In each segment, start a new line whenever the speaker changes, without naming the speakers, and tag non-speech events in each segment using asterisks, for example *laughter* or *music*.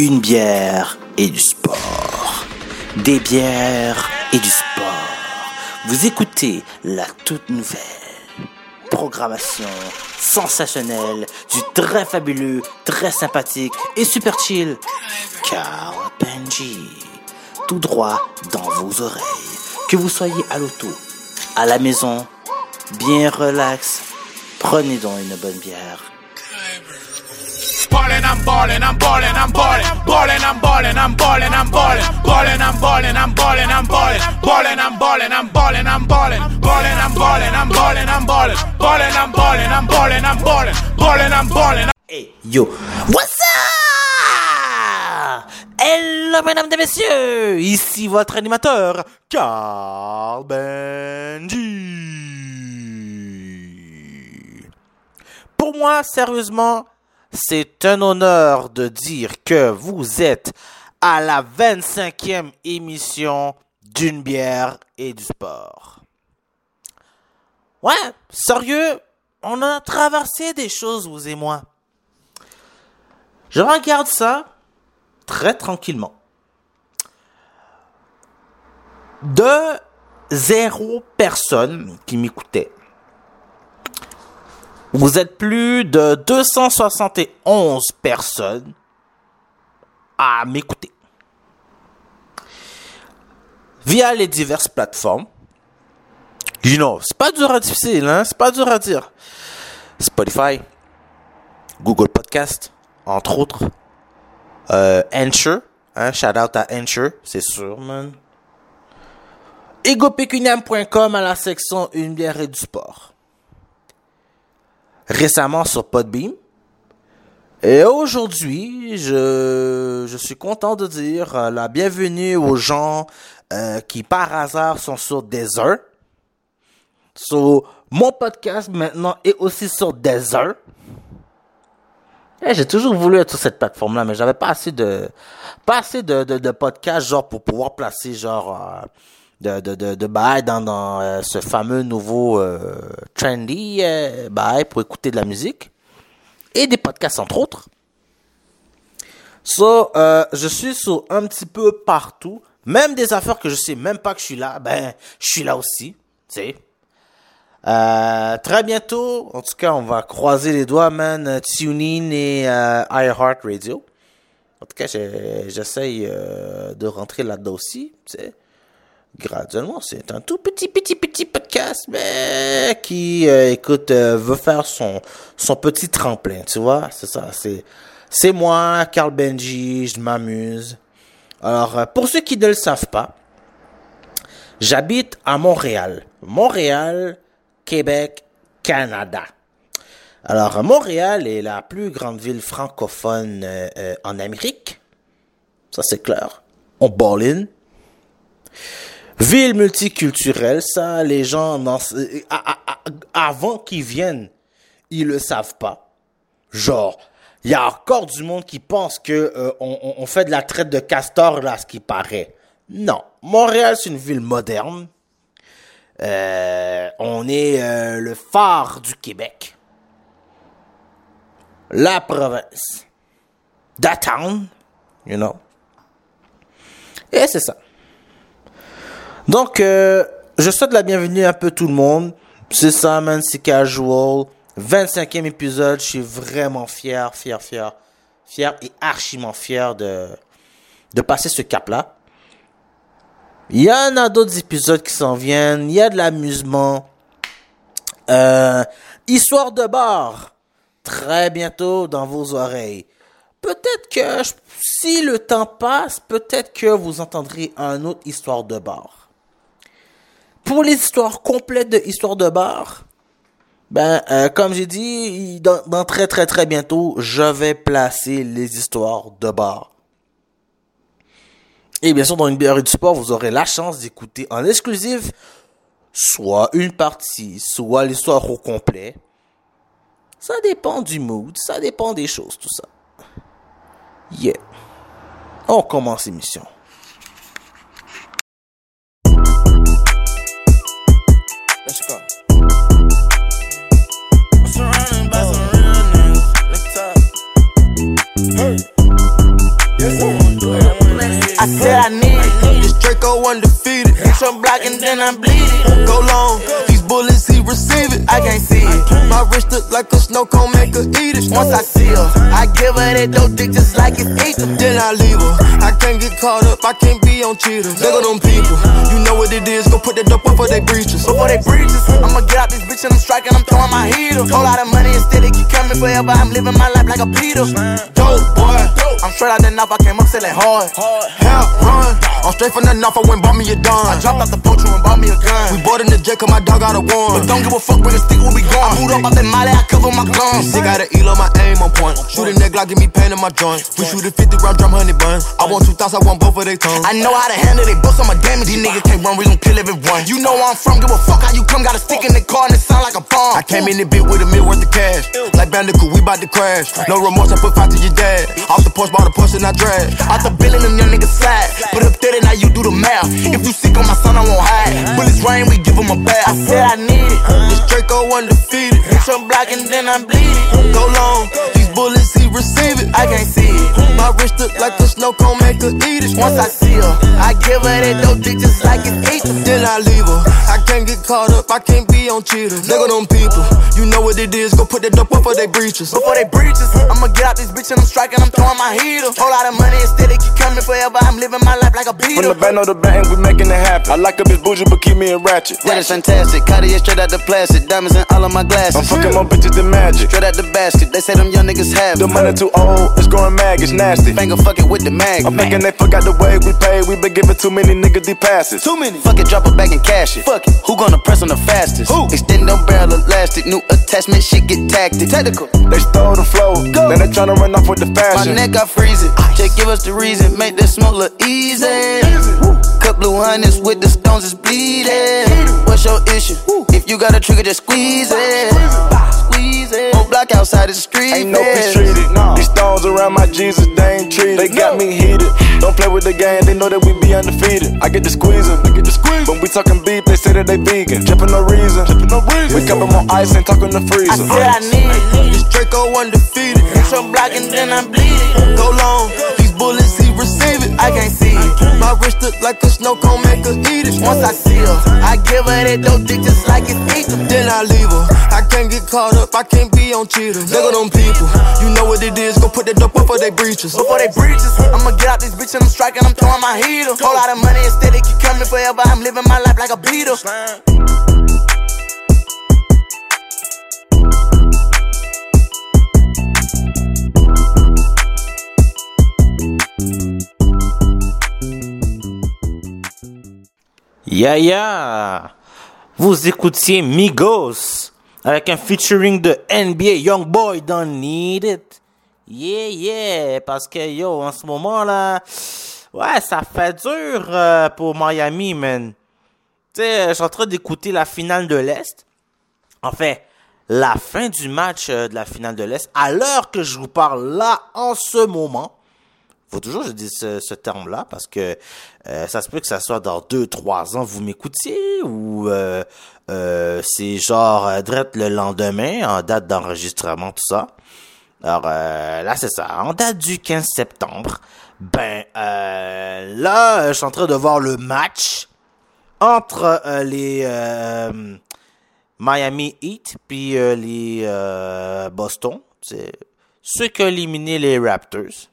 Une bière et du sport. Des bières et du sport. Vous écoutez la toute nouvelle programmation sensationnelle du très fabuleux, très sympathique et super chill Carl Benji. Tout droit dans vos oreilles. Que vous soyez à l'auto, à la maison, bien relax, prenez donc une bonne bière.
I'm ballin', I'm ballin', I'm ballin', ballin', I'm ballin', I'm ballin', I'm ballin', ballin', I'm ballin', I'm ballin', I'm ballin', ballin', I'm ballin', I'm ballin', I'm ballin', ballin', I'm ballin', I'm ballin', I'm ballin', ballin', I'm ballin', I'm ballin', I'm ballin', ballin', I'm ballin'.
Hey, yo, what's up? Hello, mesdames et messieurs, ici votre animateur, Carl Benji. Pour moi, sérieusement, c'est un honneur de dire que vous êtes à la 25e émission d'une bière et du sport. Ouais, sérieux, on a traversé des choses, vous et moi. Je regarde ça très tranquillement. De zéro personne qui m'écoutait. Vous êtes plus de 271 personnes à m'écouter. Via les diverses plateformes. You know, c'est pas dur à difficile, hein? C'est pas dur à dire. Spotify, Google Podcast, entre autres. Euh, hein? Shout out à Anchor, c'est sûr, man. egopecuniam.com à la section Une bière et du sport récemment sur Podbeam. Et aujourd'hui, je, je suis content de dire euh, la bienvenue aux gens euh, qui par hasard sont sur Deezer. So, mon podcast maintenant est aussi sur Deezer. Eh, j'ai toujours voulu être sur cette plateforme-là, mais j'avais pas assez de pas assez de, de, de podcasts genre pour pouvoir placer genre euh, de, de, de, de bail dans, dans euh, ce fameux nouveau euh, trendy euh, pour écouter de la musique et des podcasts entre autres. So, euh, je suis sur un petit peu partout, même des affaires que je sais même pas que je suis là, ben je suis là aussi, tu très bientôt, en tout cas, on va croiser les doigts, man. TuneIn et iHeartRadio. En tout cas, j'essaye de rentrer là-dedans aussi, tu graduellement. C'est un tout petit, petit, petit podcast, mais qui, euh, écoute, euh, veut faire son, son petit tremplin, tu vois? C'est ça, c'est, c'est moi, Carl Benji, je m'amuse. Alors, euh, pour ceux qui ne le savent pas, j'habite à Montréal. Montréal, Québec, Canada. Alors, Montréal est la plus grande ville francophone en Amérique. Ça, c'est clair. On ball in. Ville multiculturelle, ça, les gens, avant qu'ils viennent, ils le savent pas. Genre, il y a encore du monde qui pense que euh, on, fait de la traite de castor là, ce qui paraît. Non, Montréal, c'est une ville moderne. Euh, on est euh, le phare du Québec. La province. The town, you know. Et c'est ça. Donc, euh, je souhaite la bienvenue à un peu tout le monde. C'est man, c'est casual. 25e épisode, je suis vraiment fier, fier, fier, fier et archiment fier de, de passer ce cap-là. Il y en a d'autres épisodes qui s'en viennent, il y a de l'amusement. Euh, histoire de bar, très bientôt dans vos oreilles. Peut-être que si le temps passe, peut-être que vous entendrez un autre histoire de bar pour les histoires complètes de Histoire de bar, ben, euh, comme j'ai dit, dans, très très très bientôt, je vais placer les histoires de bar. Et bien sûr, dans une bière du sport, vous aurez la chance d'écouter en exclusif soit une partie, soit l'histoire au complet. Ça dépend du mood, ça dépend des choses, tout ça. Yeah. On commence l'émission.
Oh. Hey. I, said I need it. This Draco
undefeated. Bitch, blocking, then I'm bleeding. Go long bullets he receive it. I can't see it. My wrist look like a snow cone, make her eat it. Once I see her, I give her that dope dick just like it it's ether. Then I leave her. I can't get caught up, I can't be on cheaters. Look at them people, you know what it is. Go put that dope up for they breaches.
Before they breaches, I'ma get out this bitch and I'm striking, I'm throwing my heater. Whole lot of money instead, it keep coming forever. I'm living my life like a Peter.
Dope boy,
I'm straight out the knife, I came up selling hard.
help run. I'm straight from the north, I went bought me a dime.
I dropped out the poacher and bought me a gun.
We bought in the jet, cause my dog got a one.
But don't give a fuck with the stick where we I going. boot up out that molly, I cover my guns.
Sick out of Elo, my aim on point. Shoot a neck, like give me pain in my joint. We shoot a 50 round drum, honey bun. I want two thoughts, I want both of they tongues.
I know how to handle it, bust on my damage. These niggas can't run, we gon' kill everyone. You know where I'm from, give a fuck how you come. Got a stick in the car and it sound like a bomb.
I came in the bit with a mil worth of cash. Like Bandicoot, we bout to crash. No remorse, I put five to your dad. Off the porch, bought a Porsche and I drag.
Out the billing, them young niggas slide. Put up 30, now you do the math. If you sick on my son, I won't hide. Rain, we give him a bath. I said I need it. Uh-huh.
This Draco undefeated.
Hit your block and then I bleed it. Uh-huh.
Go long, these bullets he receive it.
I can't see it.
My wrist look like a snow cone, make her eat it.
Once I see her, I give her that dope dick just like it's ether.
Then I leave her. I can't get caught up, I can't be on cheaters. Look at them people, you know what it is. Go put that dope up for they breaches.
Before they breaches, I'ma get out this bitch and I'm striking, I'm throwing my heater. Whole lot of money instead, it keep coming forever. I'm living my life like a beetle.
From
beater.
the band of the band, we making it happen. I like a bitch bougie, but keep me in ratchet.
That is fantastic. Cartier straight out the plastic. Diamonds in all of my glasses.
I'm fucking more bitches than magic.
Straight out the basket. They say them young niggas have it.
The money too old, it's going mag, it's nasty.
Finger fuck it with the mag.
I'm thinking they forgot the way we pay. We been giving too many niggas these passes.
Too many. Fuck it, drop it back and cash it. Fuck it. Who gonna press on the fastest?
Who?
Extend them barrel elastic. New attachment, shit get tactic. Technical.
They stole the flow,
Go.
then they tryna run off with the fashion.
My neck got freezing. Just give us the reason. Make that smoke look easy. Cut blue hundreds with the stones is bleeding. What's your issue? If you got a trigger, just squeeze it. Squeeze it. Whole block outside the street.
Ain't no peace treated. These stones around my Jesus, they ain't treated. They got me heated. Don't play with the game, they know that we be undefeated. I get the squeezing, I get the squeeze. When we talking beef, they say that they vegan. Drippin' no reason, drippin' no reason. We cup on ice and talking the
I
freezer.
said I need it.
This Draco undefeated.
Hit your block and then I bleed it.
Go long, bullets he receive it.
I can't see it.
My wrist look like a snow cone, make her eat it.
Once I see her, I give her that dope dick just like it's ether.
Then I leave her. I can't get caught up, I can't be on cheaters. Look at them people, you know what it is. Go put that dope up for they breaches.
Before they breaches, I'ma get out this bitch and I'm striking, I'm throwing my heater. Whole lot of money instead, it keep coming forever. I'm living my life like a beater.
Ya ya Vous écoutiez Migos avec un featuring de NBA Youngboy Don't Need It. Yeah, yeah, parce que yo, en ce moment là, ouais, ça fait dur euh, pour Miami, man. Tu sais, je suis en train d'écouter la finale de l'Est. En fait, la fin du match euh, de la finale de l'Est, à l'heure que je vous parle là, en ce moment, faut toujours que je dise ce, ce terme-là parce que euh, ça se peut que ça soit dans deux, trois ans, vous m'écoutiez ou euh, euh, c'est genre euh, direct le lendemain en date d'enregistrement, tout ça. Alors euh, là, c'est ça. En date du 15 septembre, ben là, je suis en train de voir le match entre les Miami Heat puis les Boston. C'est ceux qui ont éliminé les Raptors.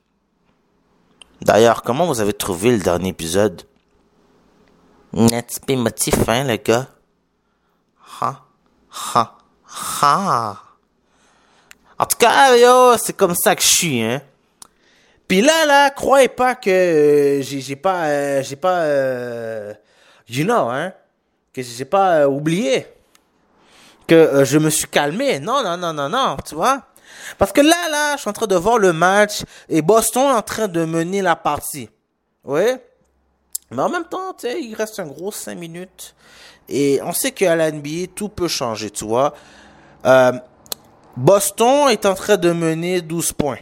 D'ailleurs, comment vous avez trouvé le dernier épisode? Peu émotif, hein, le gars? Ha, ha, ha. En tout cas, yo, c'est comme ça que je suis, hein. Puis là, là, croyez pas que euh, j'ai pas, euh, j'ai pas, euh, you know, hein, que j'ai pas oublié que je me suis calmé. Non, non, non, non, non, tu vois? Parce que là, là, je suis en train de voir le match et Boston est en train de mener la partie. Oui. Mais en même temps, tu sais, il reste un gros 5 minutes. Et on sait qu'à la NBA, tout peut changer, tu vois. Euh, Boston est en train de mener 12 points.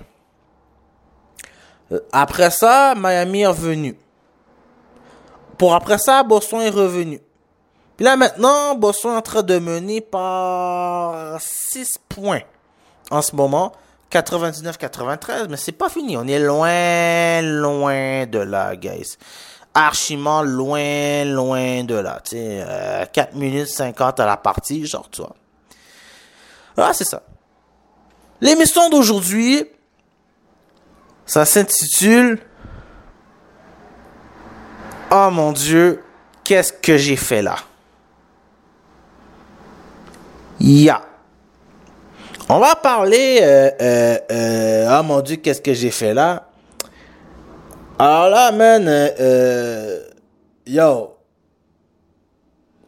Euh, Après ça, Miami est revenu. Pour après ça, Boston est revenu. Puis là maintenant, Boston est en train de mener par 6 points en ce moment. 99-93, mais c'est pas fini. On est loin, loin de là, guys. archiment loin, loin de là. Tu sais, euh, 4 minutes 50 à la partie, genre, tu vois. Ah, c'est ça. L'émission d'aujourd'hui, ça s'intitule Oh mon Dieu, qu'est-ce que j'ai fait là? Ya. On va parler, euh, euh, euh, oh mon Dieu, qu'est-ce que j'ai fait là? Alors là, man, euh, euh, yo.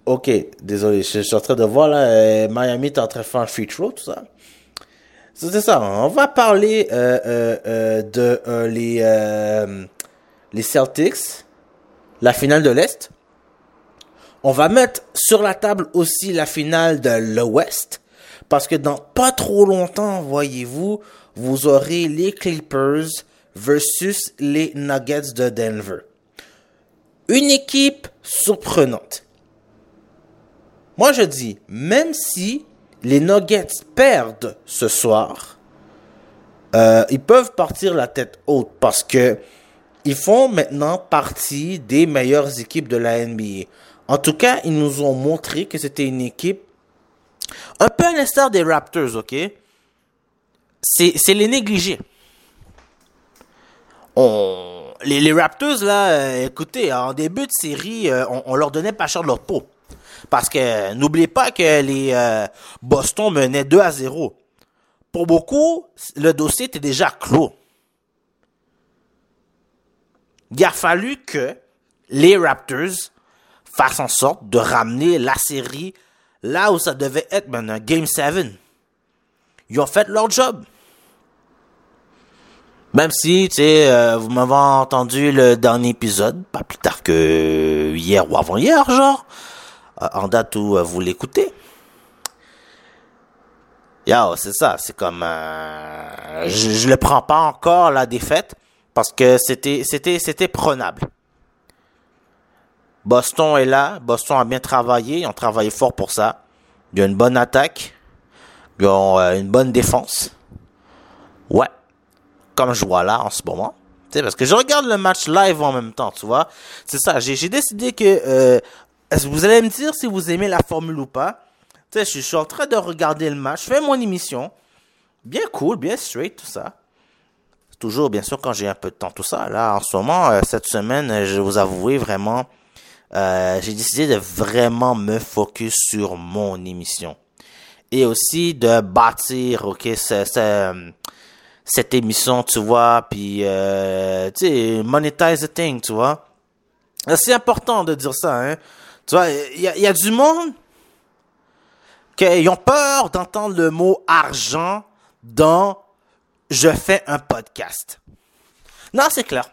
Ok, désolé, je, suis en train de voir là, euh, Miami est en train de faire un free throw, tout ça. C'est ça, on va parler de les, les Celtics, la finale de l'Est. On va mettre sur la table aussi la finale de l'Ouest. Parce que dans pas trop longtemps, voyez-vous, vous aurez les Clippers versus les Nuggets de Denver. Une équipe surprenante. Moi, je dis, même si les Nuggets perdent ce soir, euh, ils peuvent partir la tête haute parce que ils font maintenant partie des meilleures équipes de la NBA. En tout cas, ils nous ont montré que c'était une équipe un peu à l'instar des Raptors, ok? C'est les négligés. On, les, les Raptors, là, euh, écoutez, en début de série, euh, on, on leur donnait pas cher de leur peau. Parce que n'oubliez pas que les euh, Boston menaient 2 à 0. Pour beaucoup, le dossier était déjà clos. Il a fallu que les Raptors fassent en sorte de ramener la série là où ça devait être maintenant, Game 7. Ils ont fait leur job. Même si, tu sais, euh, vous m'avez entendu le dernier épisode, pas plus tard que hier ou avant-hier, genre, euh, en date où euh, vous l'écoutez. Yo, c'est ça, c'est comme... euh, je, je le prends pas encore, la défaite, parce que c'était c'était c'était prenable. Boston est là, Boston a bien travaillé, ils ont travaillé fort pour ça. Il y a une bonne attaque, ils ont euh, une bonne défense. Ouais, comme je vois là en ce moment. Tu sais, parce que je regarde le match live en même temps, tu vois. C'est ça, j'ai décidé que... Euh, vous allez me dire si vous aimez la formule ou pas? Tu sais, je, suis en train de regarder le match, je fais mon émission. Bien cool, bien straight, tout ça. Toujours, bien sûr, quand j'ai un peu de temps, tout ça. Là, en ce moment, euh, cette semaine, je vous avouer vraiment, euh, j'ai décidé de vraiment me focus sur mon émission. Et aussi de bâtir, ok, ce- ce- cette émission, tu vois, puis, euh, tu sais, monetize the thing, tu vois. C'est important de dire ça, hein. Tu vois, il y a, il y a du monde qui ont peur d'entendre le mot argent dans je fais un podcast. Non, c'est clair.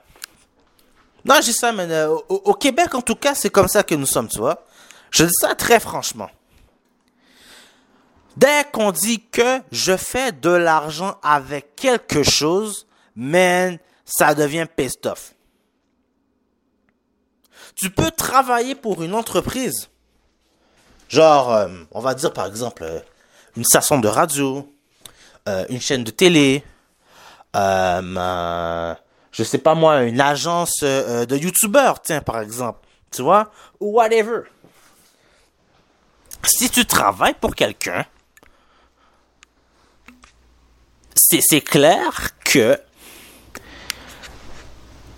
Non, je dis ça, mais euh, au, Québec, en tout cas, c'est comme ça que nous sommes, tu vois. Je dis ça très franchement. Dès qu'on dit que je fais de l'argent avec quelque chose, man, ça devient pissed. Tu peux travailler pour une entreprise. Genre, euh, on va dire par exemple, euh, une station de radio, une chaîne de télé, je sais pas moi, une agence euh, de youtubeurs, tiens, par exemple, tu vois, ou whatever. Si tu travailles pour quelqu'un, c'est clair que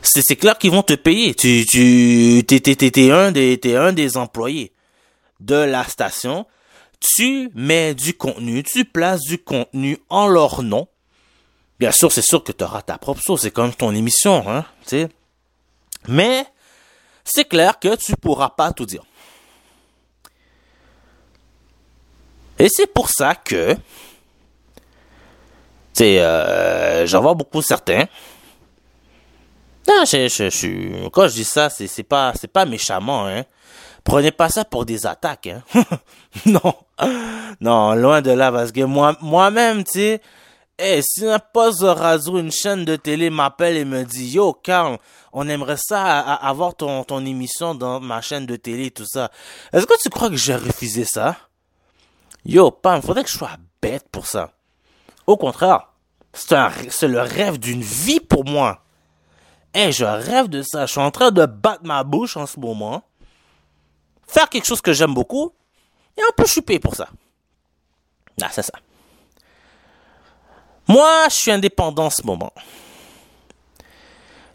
c'est clair qu'ils vont te payer. Tu tu t'es t'es un des t'es un des employés de la station. Tu mets du contenu, tu places du contenu en leur nom. Bien sûr, c'est sûr que tu auras ta propre source, c'est comme ton émission, hein. Mais c'est clair que tu pourras pas tout dire. Et c'est pour ça que, sais, euh, j'en vois beaucoup certains. Non, je- quand je dis ça, c'est, c'est pas, c'est pas méchamment, hein. Prenez pas ça pour des attaques, hein. *laughs* non. Non, loin de là, parce que moi, moi-même, tu sais, eh, si un poste de radio, une chaîne de télé m'appelle et me dit, yo, Carl, on aimerait ça a- avoir ton, émission dans ma chaîne de télé, tout ça. Est-ce que tu crois que j'ai refusé ça? Yo, Pam, faudrait que je sois bête pour ça. Au contraire, c'est le rêve d'une vie pour moi. Eh, je rêve de ça. Je suis en train de battre ma bouche en ce moment. Faire quelque chose que j'aime beaucoup. Et un peu chuper pour ça. Ah, c'est ça. Moi, je suis indépendant en ce moment.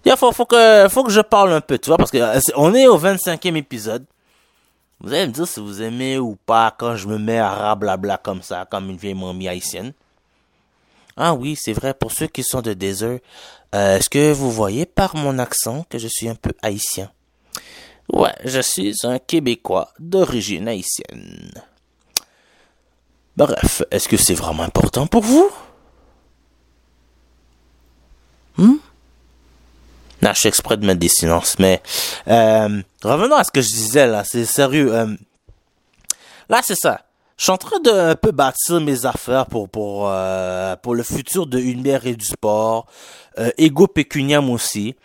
Il faut, que je parle un peu, tu vois, parce que euh, on est au 25e épisode. Vous allez me dire si vous aimez ou pas quand je me mets à rablabla comme ça, comme une vieille mamie haïtienne. Ah oui, c'est vrai, pour ceux qui sont de désert, euh, est-ce que vous voyez par mon accent que je suis un peu haïtien? Ouais, je suis un Québécois d'origine haïtienne. Bref, est-ce que c'est vraiment important pour vous? Hmm? Non, je suis exprès de mettre des silences, mais euh, revenons à ce que je disais là, c'est sérieux. Euh, là, c'est ça. Je suis en train de un peu bâtir mes affaires pour pour euh, pour le futur de Univers et du sport. Ego Pecuniam aussi.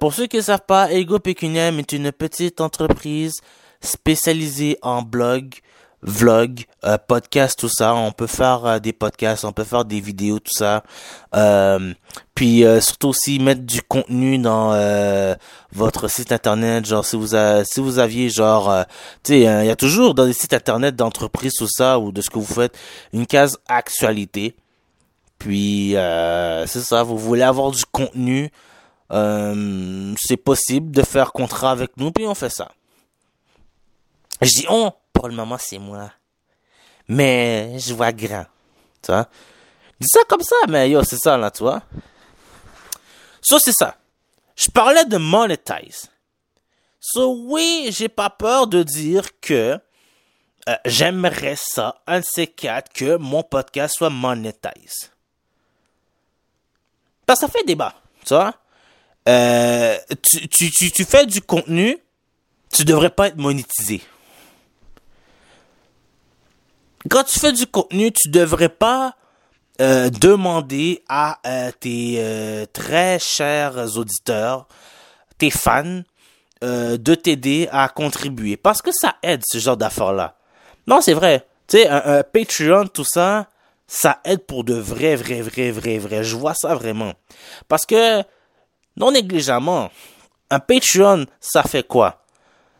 Pour ceux qui ne savent pas, Ego Pecuniam est une petite entreprise spécialisée en blog, vlog, euh, podcast, tout ça. On peut faire euh, des podcasts, on peut faire des vidéos, tout ça. Euh, puis euh, surtout aussi mettre du contenu dans euh, votre site internet. Genre si vous a, si vous aviez genre, euh, tu sais, il y a toujours dans les sites internet d'entreprise tout ça ou de ce que vous faites une case actualité. Puis c'est ça, vous voulez avoir du contenu. c'est possible de faire contrat avec nous, puis on fait ça. Je dis on, pour le moment, c'est moi. Mais je vois grand. Tu vois? Dis ça comme ça, mais yo, c'est ça, là, tu vois? So, c'est ça. Je parlais de monetize. So, oui, j'ai pas peur de dire que euh, j'aimerais ça, un de ces quatre, que mon podcast soit monetize. Parce que ça fait débat, tu vois? Euh, tu, tu, tu, tu fais du contenu, tu devrais pas être monétisé quand tu fais du contenu, tu devrais pas euh, demander à euh, tes euh, très chers auditeurs, tes fans, de t'aider à contribuer. Parce que ça aide ce genre d'affaires-là. Non, c'est vrai. Tu sais, un, un, Patreon, tout ça, ça aide pour de vrai, vrai, vrai, vrai, vrai. Je vois ça vraiment. Parce que, non négligemment, un Patreon, ça fait quoi?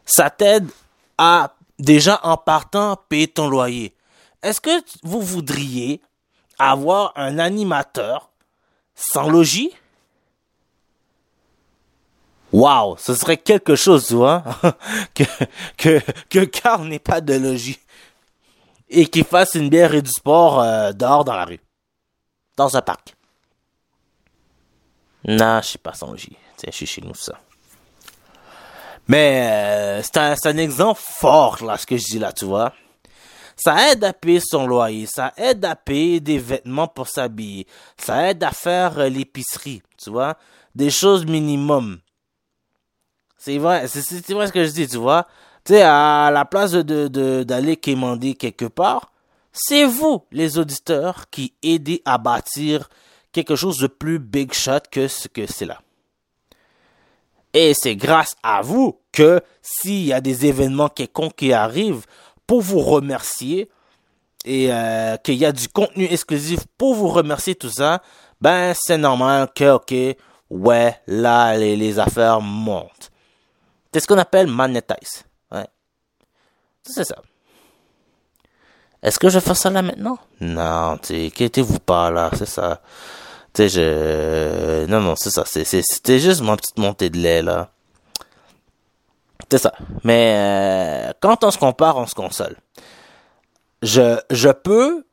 Ça t'aide à, déjà en partant, payer ton loyer est-ce que vous voudriez avoir un animateur sans logis? Waouh, ce serait quelque chose, tu vois, *laughs* que, que, que Carl n'ait pas de logis et qu'il fasse une bière et du sport euh, dehors dans la rue, dans un parc. Non, je suis pas sans logis. Tiens, je suis chez nous, ça. Mais euh, c'est un, un exemple fort, là, ce que je dis là, tu vois. Ça aide à payer son loyer, ça aide à payer des vêtements pour s'habiller, ça aide à faire euh, l'épicerie, tu vois, des choses minimum. C'est vrai, c'est vrai ce que je dis, tu vois. Tu sais, à la place de d'aller de, quémander quelque part, c'est vous, les auditeurs, qui aidez à bâtir quelque chose de plus big shot que ce que c'est là. Et c'est grâce à vous que s'il y a des événements quelconques qui arrivent, pour vous remercier et euh, qu'il y a du contenu exclusif pour vous remercier tout ça, ben c'est normal que ok, ouais, là les, affaires montent. C'est ce qu'on appelle monetize. Ouais. C'est ça. Est-ce que je fais ça là maintenant? Non, pas là, c'est ça. Je... Non, non, c'est ça. C'était juste ma petite montée de lait là. C'est ça. Mais euh, quand on se compare, on se console. Je, je peux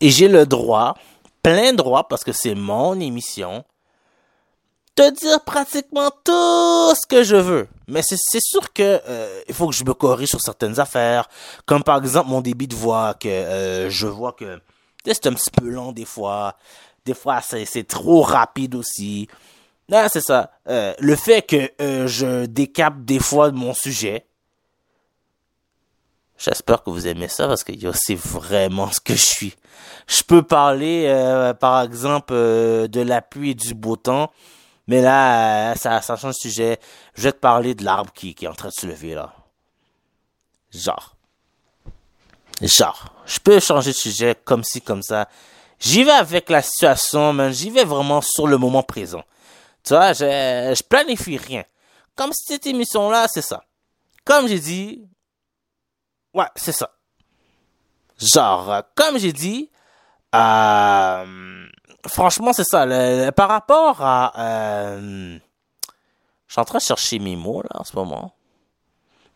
et j'ai le droit, plein droit, parce que c'est mon émission, te dire pratiquement tout ce que je veux. Mais c'est sûr que euh, il faut que je me corrige sur certaines affaires, comme par exemple mon débit de voix, que euh, je vois que c'est un petit peu long des fois. Des fois, c'est trop rapide aussi. Ah, c'est ça. Euh, le fait que euh, je décape des fois de mon sujet. J'espère que vous aimez ça parce que c'est vraiment ce que je suis. Je peux parler, euh, par exemple, euh, de la pluie et du beau temps, mais là, euh, ça, ça change de sujet. Je vais te parler de l'arbre qui, qui est en train de se lever là. Genre. Genre. Je peux changer de sujet comme ci, comme ça. J'y vais avec la situation, mais j'y vais vraiment sur le moment présent. Tu vois, je, je planifie rien. Comme cette émission-là, c'est ça. Comme j'ai dit, ouais, c'est ça. Genre, euh, comme j'ai dit, euh, franchement, c'est ça. Par rapport à... Euh, je suis en train de chercher mes mots, là, en ce moment.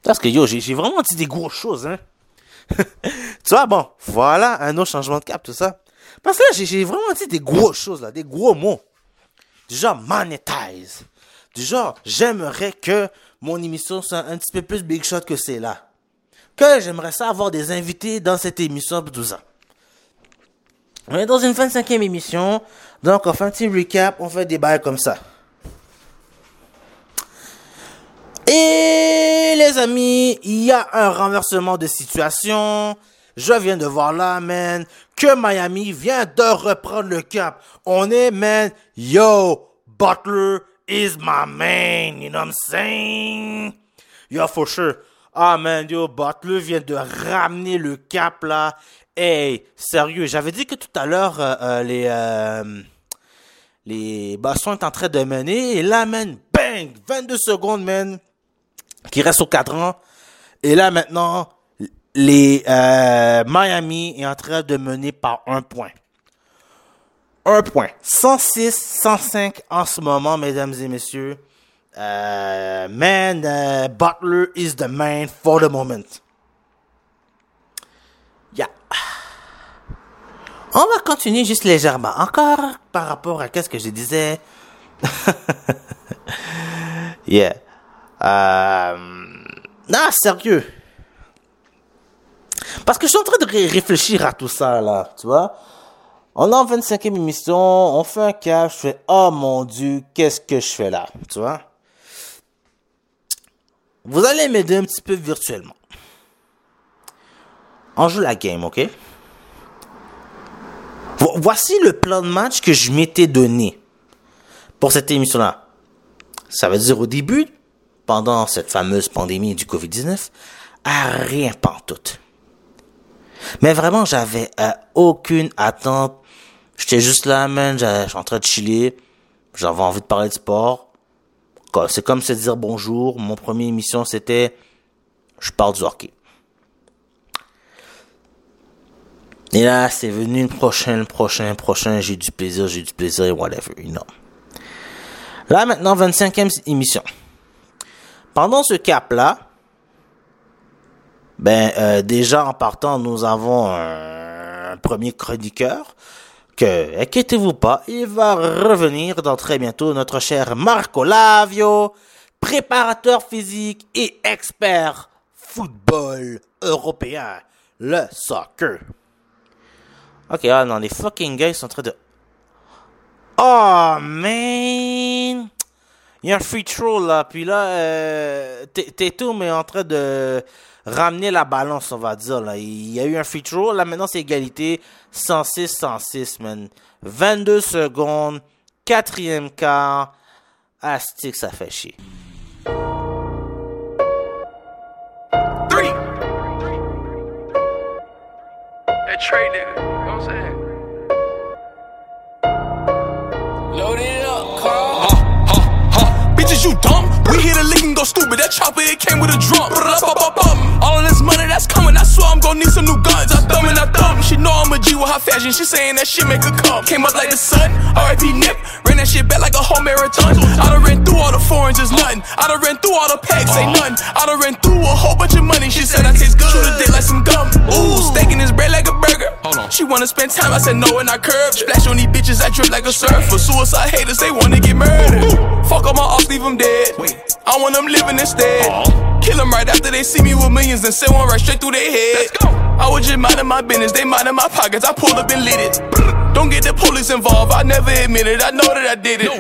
Parce que, yo, j'ai vraiment dit des grosses choses, hein. *laughs* tu vois, bon, voilà, un autre changement de cap, tout ça. Parce que là, j'ai vraiment dit des grosses choses, là, des gros mots. Du genre, monetize. Du genre, j'aimerais que mon émission soit un petit peu plus big shot que c'est là. Que j'aimerais ça avoir des invités dans cette émission, tout ça. On est dans une 25e émission, donc on fait un petit recap, on fait des bails comme ça. Et les amis, il y a un renversement de situation. Je viens de voir là, man, que Miami vient de reprendre le cap. On est, man, yo, Butler is my man, you know what I'm saying? Yo, for sure. Ah, man, yo, Butler vient de ramener le cap, là. Hey, sérieux, j'avais dit que tout à l'heure, euh, euh, les, euh, les Boston est en train de mener. Et là, man, bang, 22 secondes, man, qui reste au cadran. Et là, maintenant, les Miami est en train de mener par un point. Un point. 106, 105 en ce moment, mesdames et messieurs. man, Butler is the man for the moment. On va continuer juste légèrement. Encore par rapport à qu'est-ce que je disais. *laughs* yeah. Euh... Non, sérieux. Parce que je suis en train de réfléchir à tout ça, là. Tu vois? On est en 25e émission, on fait un cas, je fais, oh mon dieu, qu'est-ce que je fais là? Tu vois? Vous allez m'aider un petit peu virtuellement. On joue la game, ok? Voici le plan de match que je m'étais donné pour cette émission-là. Ça veut dire au début, pendant cette fameuse pandémie du Covid-19, à rien tout. Mais vraiment, j'avais euh, aucune attente. J'étais juste là, man, j'étais en train de chiller. J'avais envie de parler de sport. C'est comme se dire bonjour. Mon premier émission, c'était je parle du hockey. Et là, c'est venu une prochaine, prochain, prochain, j'ai du plaisir, j'ai du plaisir, whatever, you know. Là, maintenant, 25e émission. Pendant ce cap-là, ben, euh, déjà en partant, nous avons un premier chroniqueur que, inquiétez-vous pas, il va revenir dans très bientôt, notre cher Marco Lavio, préparateur physique et expert football européen, le soccer. Ok, ah non, les fucking gars, sont en train de... Oh, man! Il y a un free throw, là, puis là, euh, Tatum est en train de ramener la balance, on va dire, là. Il y a eu un free throw, là, maintenant, c'est égalité 106-106, man. 22 secondes, quatrième quart. Astic, ça fait chier. Three. Nigga.
you dumb? We hit a lick and go stupid. That chopper, it came with a drum. All of this money that's coming, I swear I'm gonna need some new guns. I thumb and I thumb. She know I'm a G with her fashion. She saying that shit make her come. Came up like the sun. RIP Nip. Ran that shit back like a whole marathon. I done ran through all the foreigns, just nothing. I done ran through all the packs, ain't uh-huh. nothing. I done ran through a whole bunch of money. She said I taste good. Shoot a dick like some gum. Ooh, steaking this bread like a burger. Hold on. She wanna spend time, I said no and I curve. Splash on these bitches, I drip like a surfer. Suicide haters, they wanna get murdered. Fuck up my off, leave them dead. I want them living instead. Uh-huh. Kill them right after they see me with millions and send one right straight through their head. I was just minding my business, they minding my pockets. I pulled up and lit it. Don't get the police involved, I never admit it, I know that I did it.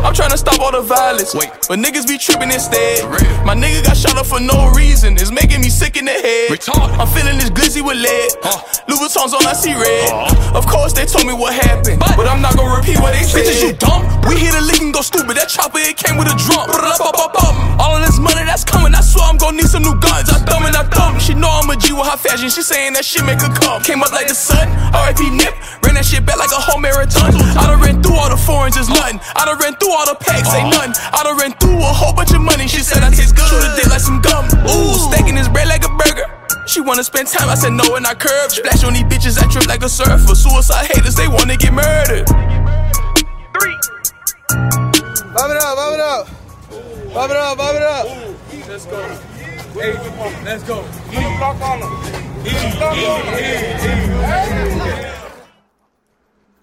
I'm trying to stop all the violence, Wait. but niggas be tripping instead. My nigga got shot up for no reason, it's making me sick in the head. Retard. I'm feeling this glizzy with lead. Huh. Louis on, I see red. Uh. Of course, they told me what happened, but, but I'm not gonna repeat what they said. Bitches, you dumb? We hit a lick and go stupid. That chopper, it came with a drum. All
G with high fashion. She saying that shit make her come. Came up like the sun. RIP Nip. Ran that shit back like a whole marathon. I done ran through all the foreigns, it's nothing. I done ran through all the packs, ain't nothing. I done ran through a whole bunch of money. She said I taste good. Shoot a dick like some gum. Ooh, stacking this bread like a burger. She wanna spend time, I said no and I curved. Splash on these bitches, I trip like a surfer. Suicide haters, they wanna get murdered. Three.
Bob it up, bob it up. Bob it up, bob it up.
Let's go.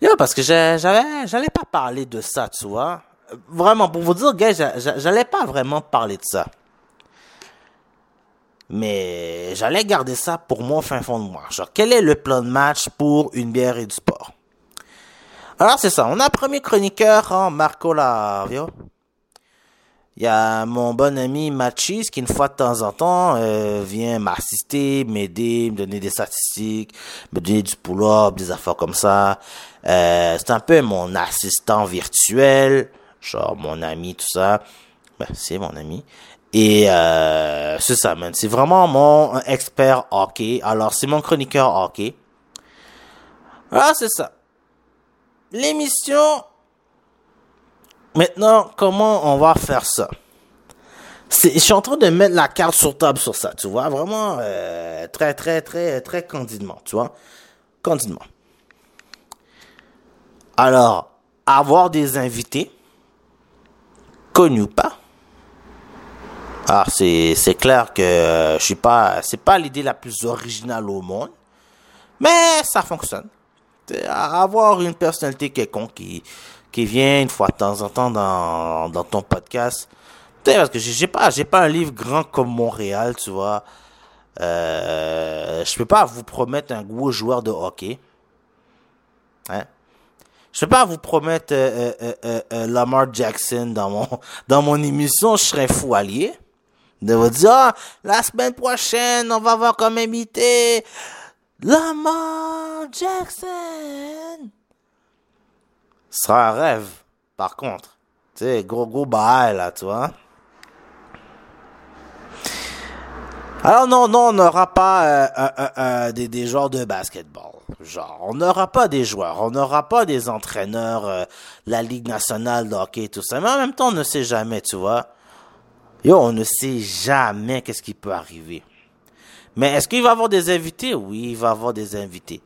Hey,
parce que j'allais pas parler de ça, tu vois. Vraiment, pour vous dire, gars, j'a- j'a- j'allais pas vraiment parler de ça. Mais j'allais garder ça pour moi fin fond de moi. Genre, quel est le plan de match pour une bière et du sport? Alors, c'est ça. On a premier chroniqueur, hein, Marco Lavio. Il y a mon bon ami Machis qui, une fois de temps en temps, euh, vient m'assister, m'aider, me donner des statistiques, me donner du pull-up, des affaires comme ça. Euh, c'est un peu mon assistant virtuel, genre mon ami, tout ça. Ben, c'est mon ami. Et euh, c'est ça, man. C'est vraiment mon expert hockey. Alors, c'est mon chroniqueur hockey. Ah, c'est ça. L'émission Maintenant, comment on va faire ça? Je suis en train de mettre la carte sur table sur ça, tu vois, vraiment euh, très, très, très, très candidement, tu vois, candidement. Alors, avoir des invités, connus ou pas? Alors, c'est, clair que euh, je suis pas, c'est pas l'idée la plus originale au monde, mais ça fonctionne. Avoir une personnalité quelconque qui, qui vient une fois de temps en temps dans, ton podcast. Parce que j'ai pas, pas un livre grand comme Montréal, tu vois. Euh, je peux pas vous promettre un gros joueur de hockey. Hein? Je peux pas vous promettre euh, euh, Lamar Jackson dans mon, *laughs* dans mon émission, je serais fou allié. De vous dire, Ah, la semaine prochaine, on va avoir comme invité Lamar Jackson. Ce sera un rêve, par contre. Tu sais, gros, gros bail, là, tu. Alors non, non, on n'aura pas euh, euh, euh, des, des joueurs de basketball. Genre, on n'aura pas des joueurs, on n'aura pas des entraîneurs, la Ligue nationale de hockey, tout ça. Mais en même temps, on ne sait jamais, tu vois. Yo, on ne sait jamais qu'est-ce qui peut arriver. Mais est-ce qu'il va avoir des invités? Oui, il va avoir des invités.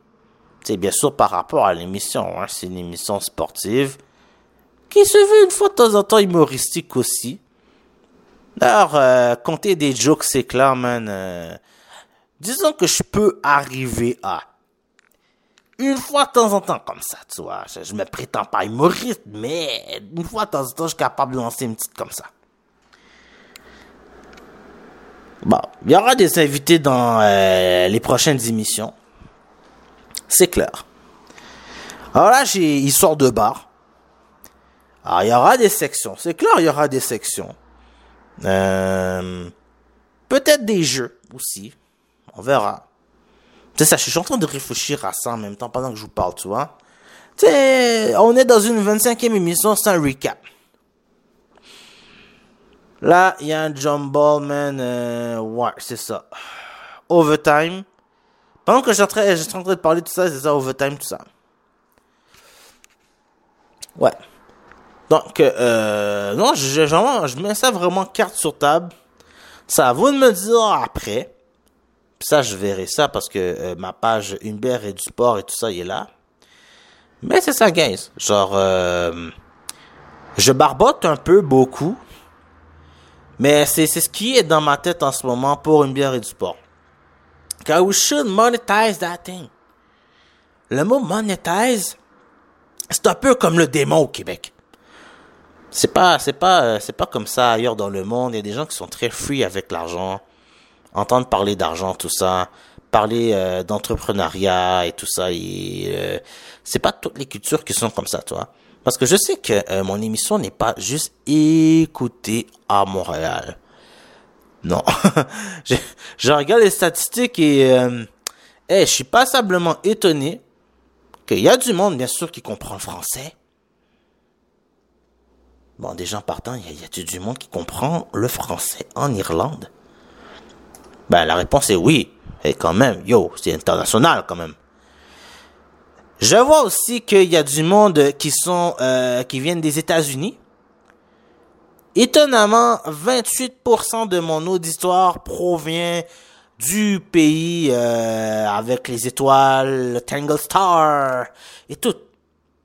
C'est bien sûr par rapport à l'émission. Hein. C'est une émission sportive qui se veut une fois de temps en temps humoristique aussi. D'ailleurs, euh, compter des jokes, c'est clair, man. euh, disons que je peux arriver à une fois de temps en temps comme ça, tu vois. Je, me prétends pas humoriste, mais une fois de temps en temps, je suis capable de lancer une petite comme ça. Bon, il y aura des invités dans euh, les prochaines émissions. C'est clair. Alors là, j'ai histoire de bar. Alors, il y aura des sections. C'est clair, il y aura des sections. Euh, Peut-être des jeux aussi. On verra. C'est ça, je suis en train de réfléchir à ça en même temps pendant que je vous parle, tu vois. Tu sais, on est dans une 25e émission, c'est un recap. Là, il y a un jump man. euh, ouais, c'est ça. Overtime. Pendant que train j'étais en train de parler de tout ça, c'est ça, overtime, tout ça. Ouais. Donc, euh, non, je, je, je mets ça vraiment carte sur table. Ça à vous de me dire après. Ça, je verrai ça parce que euh, ma page bière et du sport et tout ça, il est là. Mais c'est ça, guys. Genre, euh, je barbote un peu, beaucoup. Mais c'est ce qui est dans ma tête en ce moment pour une bière et du sport. We should monetize that thing. Le mot monetize, c'est un peu comme le démon au Québec. C'est pas, c'est pas, euh, c'est pas comme ça ailleurs dans le monde. Il y a des gens qui sont très free avec l'argent, entendre parler d'argent, tout ça, parler euh, d'entrepreneuriat et tout ça. Euh, c'est pas toutes les cultures qui sont comme ça, toi. Parce que je sais que euh, mon émission n'est pas juste écoutée à Montréal. Non, *laughs* je, je regarde les statistiques et euh, je suis passablement étonné qu'il y a du monde, bien sûr, qui comprend le français. Bon, déjà en partant, il y, y a du monde qui comprend le français en Irlande? Ben, la réponse est oui. Et quand même, yo, c'est international quand même. Je vois aussi qu'il y a du monde qui sont euh, qui viennent des États-Unis. Étonnamment, 28% de mon auditoire provient du pays euh, avec les étoiles, le Tangle Star et tout.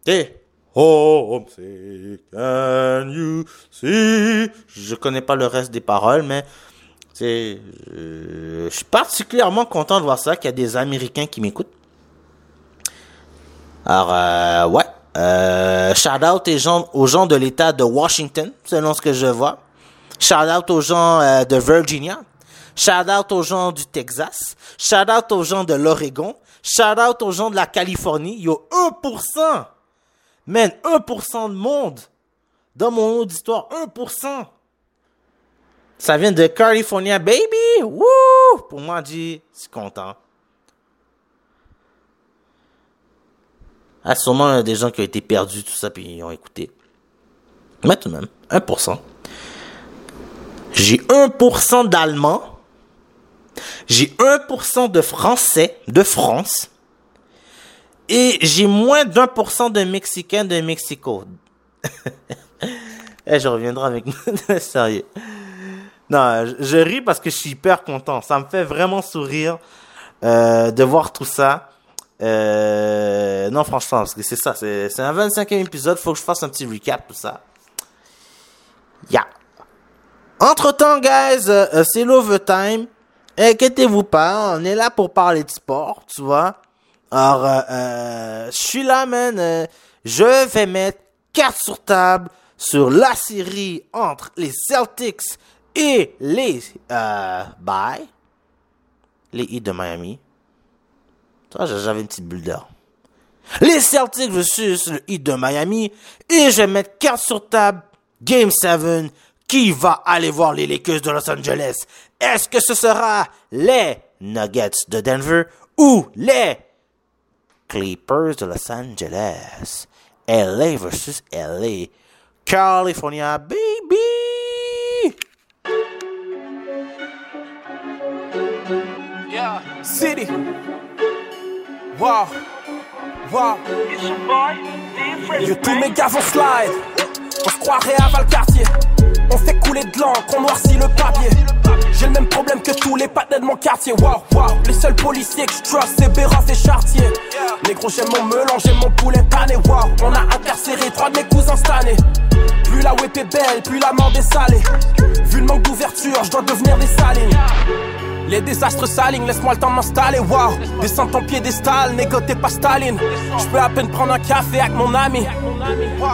Et homesick can you see? Je connais pas le reste des paroles, mais c'est, euh, je suis particulièrement content de voir ça, qu'il y a des Américains qui m'écoutent. Alors, euh, ouais. Euh, shout out aux gens, aux gens de l'État de Washington, selon ce que je vois. Shout out aux gens euh, de Virginia. Shout out aux gens du Texas. Shout out aux gens de l'Oregon. Shout out aux gens de la Californie. Yo, 1%! Man, 1% de monde! Dans mon auditoire, 1%! Ça vient de California, baby! Woo! Pour moi, dit, je suis content. Ah, sûrement des gens qui ont été perdus, tout ça, puis ils ont écouté. Mais tout de même, 1%. J'ai 1% d'Allemands. J'ai 1% de Français de France. Et j'ai moins d'un pour de Mexicains de Mexico. *laughs* Eh, je reviendrai avec... *laughs* Sérieux. Non, je, je ris parce que je suis hyper content. Ça me fait vraiment sourire euh, de voir tout ça. Euh, non, franchement, parce que c'est ça. C'est un 25e épisode. Faut que je fasse un petit recap, tout ça. Yeah. Entre-temps, guys, euh, c'est l'overtime. Inquiétez-vous pas, on est là pour parler de sport, tu vois. Alors, euh, euh, je suis là, man. je vais mettre carte sur table sur la série entre les Celtics et les euh, bye, les Heat de Miami. J'avais une petite bulle d'air. Les Celtics versus le Heat de Miami. Et je vais mettre carte sur table. Game 7. Qui va aller voir les Lakers de Los Angeles? Est-ce que ce sera les Nuggets de Denver ou les Clippers de Los Angeles? LA versus LA. California, baby!
City. Wow. Wow. Yo, tous mes gars vont slide. On se croirait à Valcartier. On fait couler de l'encre, on noircit le papier. J'ai le même problème que tous les patins de mon quartier. Wow, wow. Les seuls policiers que je trust, c'est Béras et Chartier. Négro, j'aime mon melon, j'aime mon poulet pané. Wow, on a incarcéré trois de mes cousins cette année. Plus la whip est belle, plus la mort est salée. Vu le manque d'ouverture, je dois devenir des salines. Les désastres s'alignent, laisse-moi le temps m'installer, wow. Descends ton piédestal, négo t'es pas Staline. Je peux à peine prendre un café avec mon ami.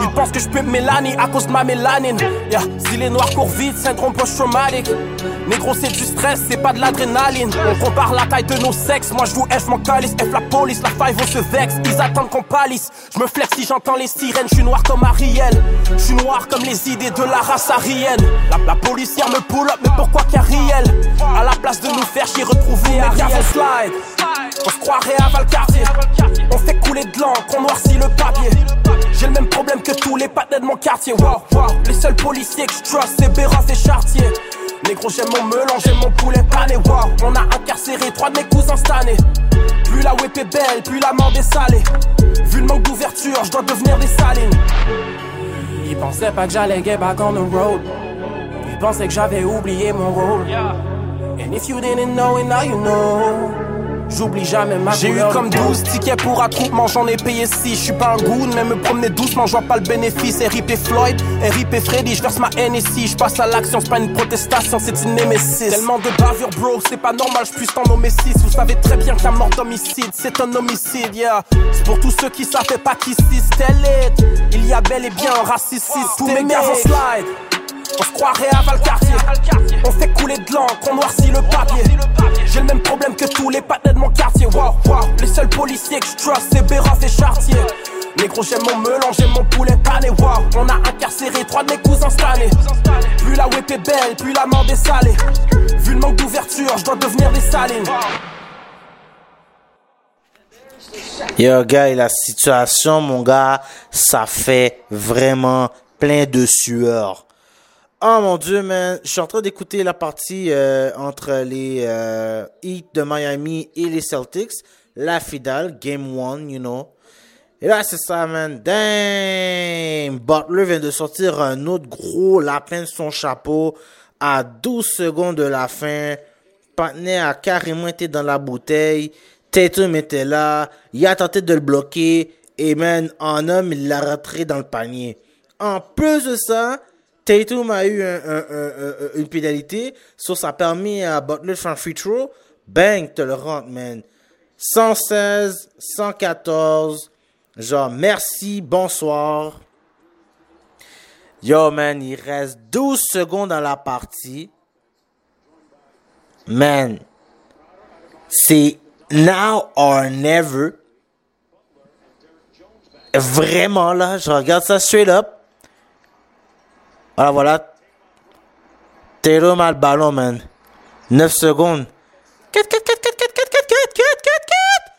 Il pense que je peux Mélanie à cause de ma mélanine. Yeah. Si les noirs courent vite, syndrome post-traumatique. Négro c'est du stress, c'est pas de l'adrénaline. On compare la taille de nos sexes, moi je vous F mon calice F la police, la faille on se vexe. Ils attendent qu'on palisse, je me flaire si j'entends les sirènes. Je suis noir comme Ariel, je suis noir comme les idées de la race arienne. La, la policière me pull up, mais pourquoi qu'Ariel À la place de nous faire chier, retrouver slide On se croirait à Valcartier. On fait couler de l'encre, on noircit le papier. J'ai le même problème que tous les patins de mon quartier. Wow, wow, les seuls policiers que je trust c'est Béras et Chartier. Négro j'aime mon melon, j'aime mon poulet pané. Wow, on a incarcéré trois de mes cousins cette année. Plus la whip est belle, plus la mort est salée. Vu le manque d'ouverture, je dois devenir des salines. Ils pensaient pas que j'allais get back on the road. Ils pensaient que j'avais oublié mon rôle And if you didn't know it, now you know. J'oublie jamais ma J'ai eu comme 12 tickets pour attroupement, j'en ai payé 6. Je suis pas un goon, mais me promener doucement, je vois pas le bénéfice. RIP et Floyd, RIP et Freddy, je verse ma NSI. Je passe à l'action, c'est pas une protestation, c'est une némésis. Tellement de bavures, bro, c'est pas normal, je puisse t'en nommer 6. Vous savez très bien qu'un mort d'homicide, c'est un homicide, yeah. C'est pour tous ceux qui savaient pas qu'ici c'était lit. Il y a bel et bien un raciste, tous mes gars vont slide. On se croirait à Valcartier. On fait couler de l'encre, on noircit le papier. J'ai le même problème que tous les patins de mon quartier. Les seuls policiers que je trust, c'est Béras et Chartier. Négro, j'aime mon melon, j'aime mon poulet pané. Wow, on a incarcéré trois de mes cousins année. Plus la whip est belle, plus la mort est salée. Vu le manque d'ouverture, je dois devenir des salines.
Yo, gars, et la situation, mon gars, ça fait vraiment plein de sueur. Oh mon dieu, man. Je suis en train d'écouter la partie euh, entre les euh, Heat de Miami et les Celtics. La finale, Game 1, you know. Et là, c'est ça, man. Damn! Butler vient de sortir un autre gros lapin de son chapeau à 12 secondes de la fin. Patney a carrément été dans la bouteille. Tatum était là. Il a tenté de le bloquer. Et man, en homme, il l'a rentré dans le panier. En plus de ça, Tatum a eu un, un, un, une pénalité. Ça a permis à Butler de faire un free throw. Bang, te le rentre, man. 116, 114. Genre, merci, bonsoir. Yo, man, il reste 12 secondes dans la partie. Man, c'est now or never. Vraiment, là, je regarde ça straight up. Voilà, voilà. Taylor a le ballon, man. 9 secondes. 4, 4, 4, 4, 4, 4, 4, 4, 4, 4, 4.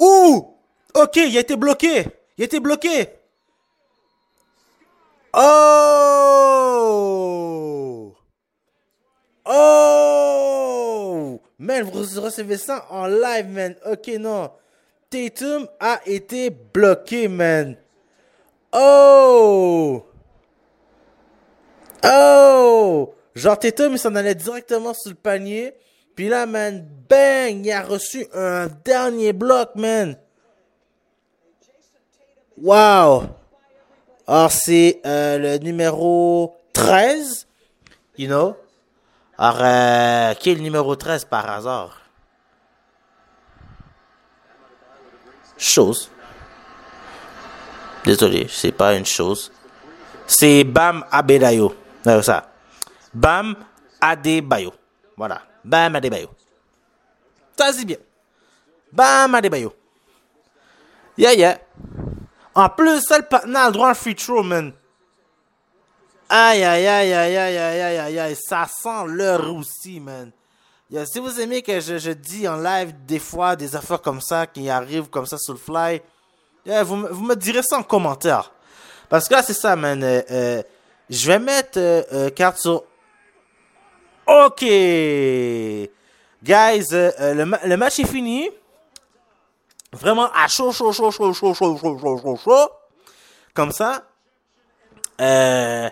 Ouh! Ok, il a été bloqué. Il a été bloqué. Oh! Oh! Man, vous recevez ça en live, man. Ok, non. Tatum a été bloqué, man. Oh! Oh! Genre, Tatum, il s'en allait directement sur le panier. Puis là, man, bang! Il a reçu un dernier bloc, man. Wow! Alors, c'est euh, le numéro 13, you know? Alors, euh, qui est le numéro 13 par hasard? Chose. Désolé, c'est pas une chose. C'est Bam Abedayo ça. Bam Adebayo. Voilà. Bam Adebayo. Ça c'est bien. Bam Adebayo. Yeah, yeah. En plus, ça, le partenaire a le droit à un free throw, man. Aïe, aïe, aïe, aïe, aïe, aïe, aïe, aïe, Ça sent le roussi, man. Yeah, si vous aimez que je, je, dis en live des fois des affaires comme ça, qui arrivent comme ça sur le fly, yeah, vous, vous, me direz ça en commentaire. Parce que là, c'est ça, man. Euh, euh, je vais mettre euh, euh, carte sur... Ok. Guys, euh, euh, le, le match est fini. Vraiment à chaud, chaud, chaud, chaud, chaud, chaud, chaud, chaud, chaud, chaud. Comme ça. Euh,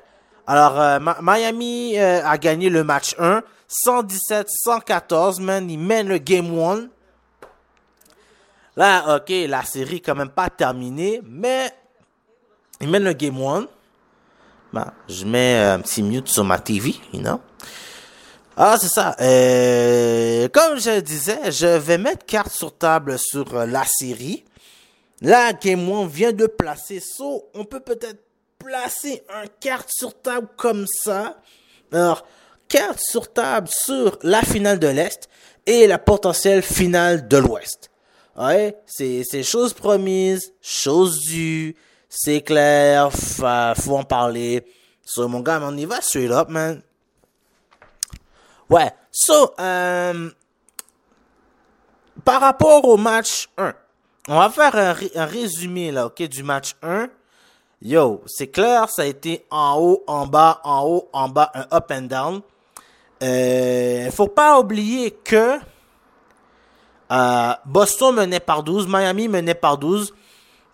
alors, euh, Miami euh, a gagné le match 1. 117-114, man. Ils mènent le game 1. Là, ok, la série quand même pas terminée, mais ils mènent le game 1. Ben, je mets un petit mute sur ma TV, you know. Ah, c'est ça. Euh, comme je disais, je vais mettre carte sur table sur euh, la série. Là, Game vient de placer. So, on peut peut-être placer un carte sur table comme ça. Alors, carte sur table sur la finale de l'Est et la potentielle finale de l'Ouest. Ouais, c'est, c'est chose promise, chose due, c'est clair, fa- faut en parler. So, mon gars, on y va straight up, man. Ouais, so, euh, par rapport au match 1, on va faire un résumé, là, ok, du match 1. Yo, c'est clair, ça a été en haut, en bas, en haut, en bas, un up and down. Euh, faut pas oublier que euh, Boston menait par 12, Miami menait par 12,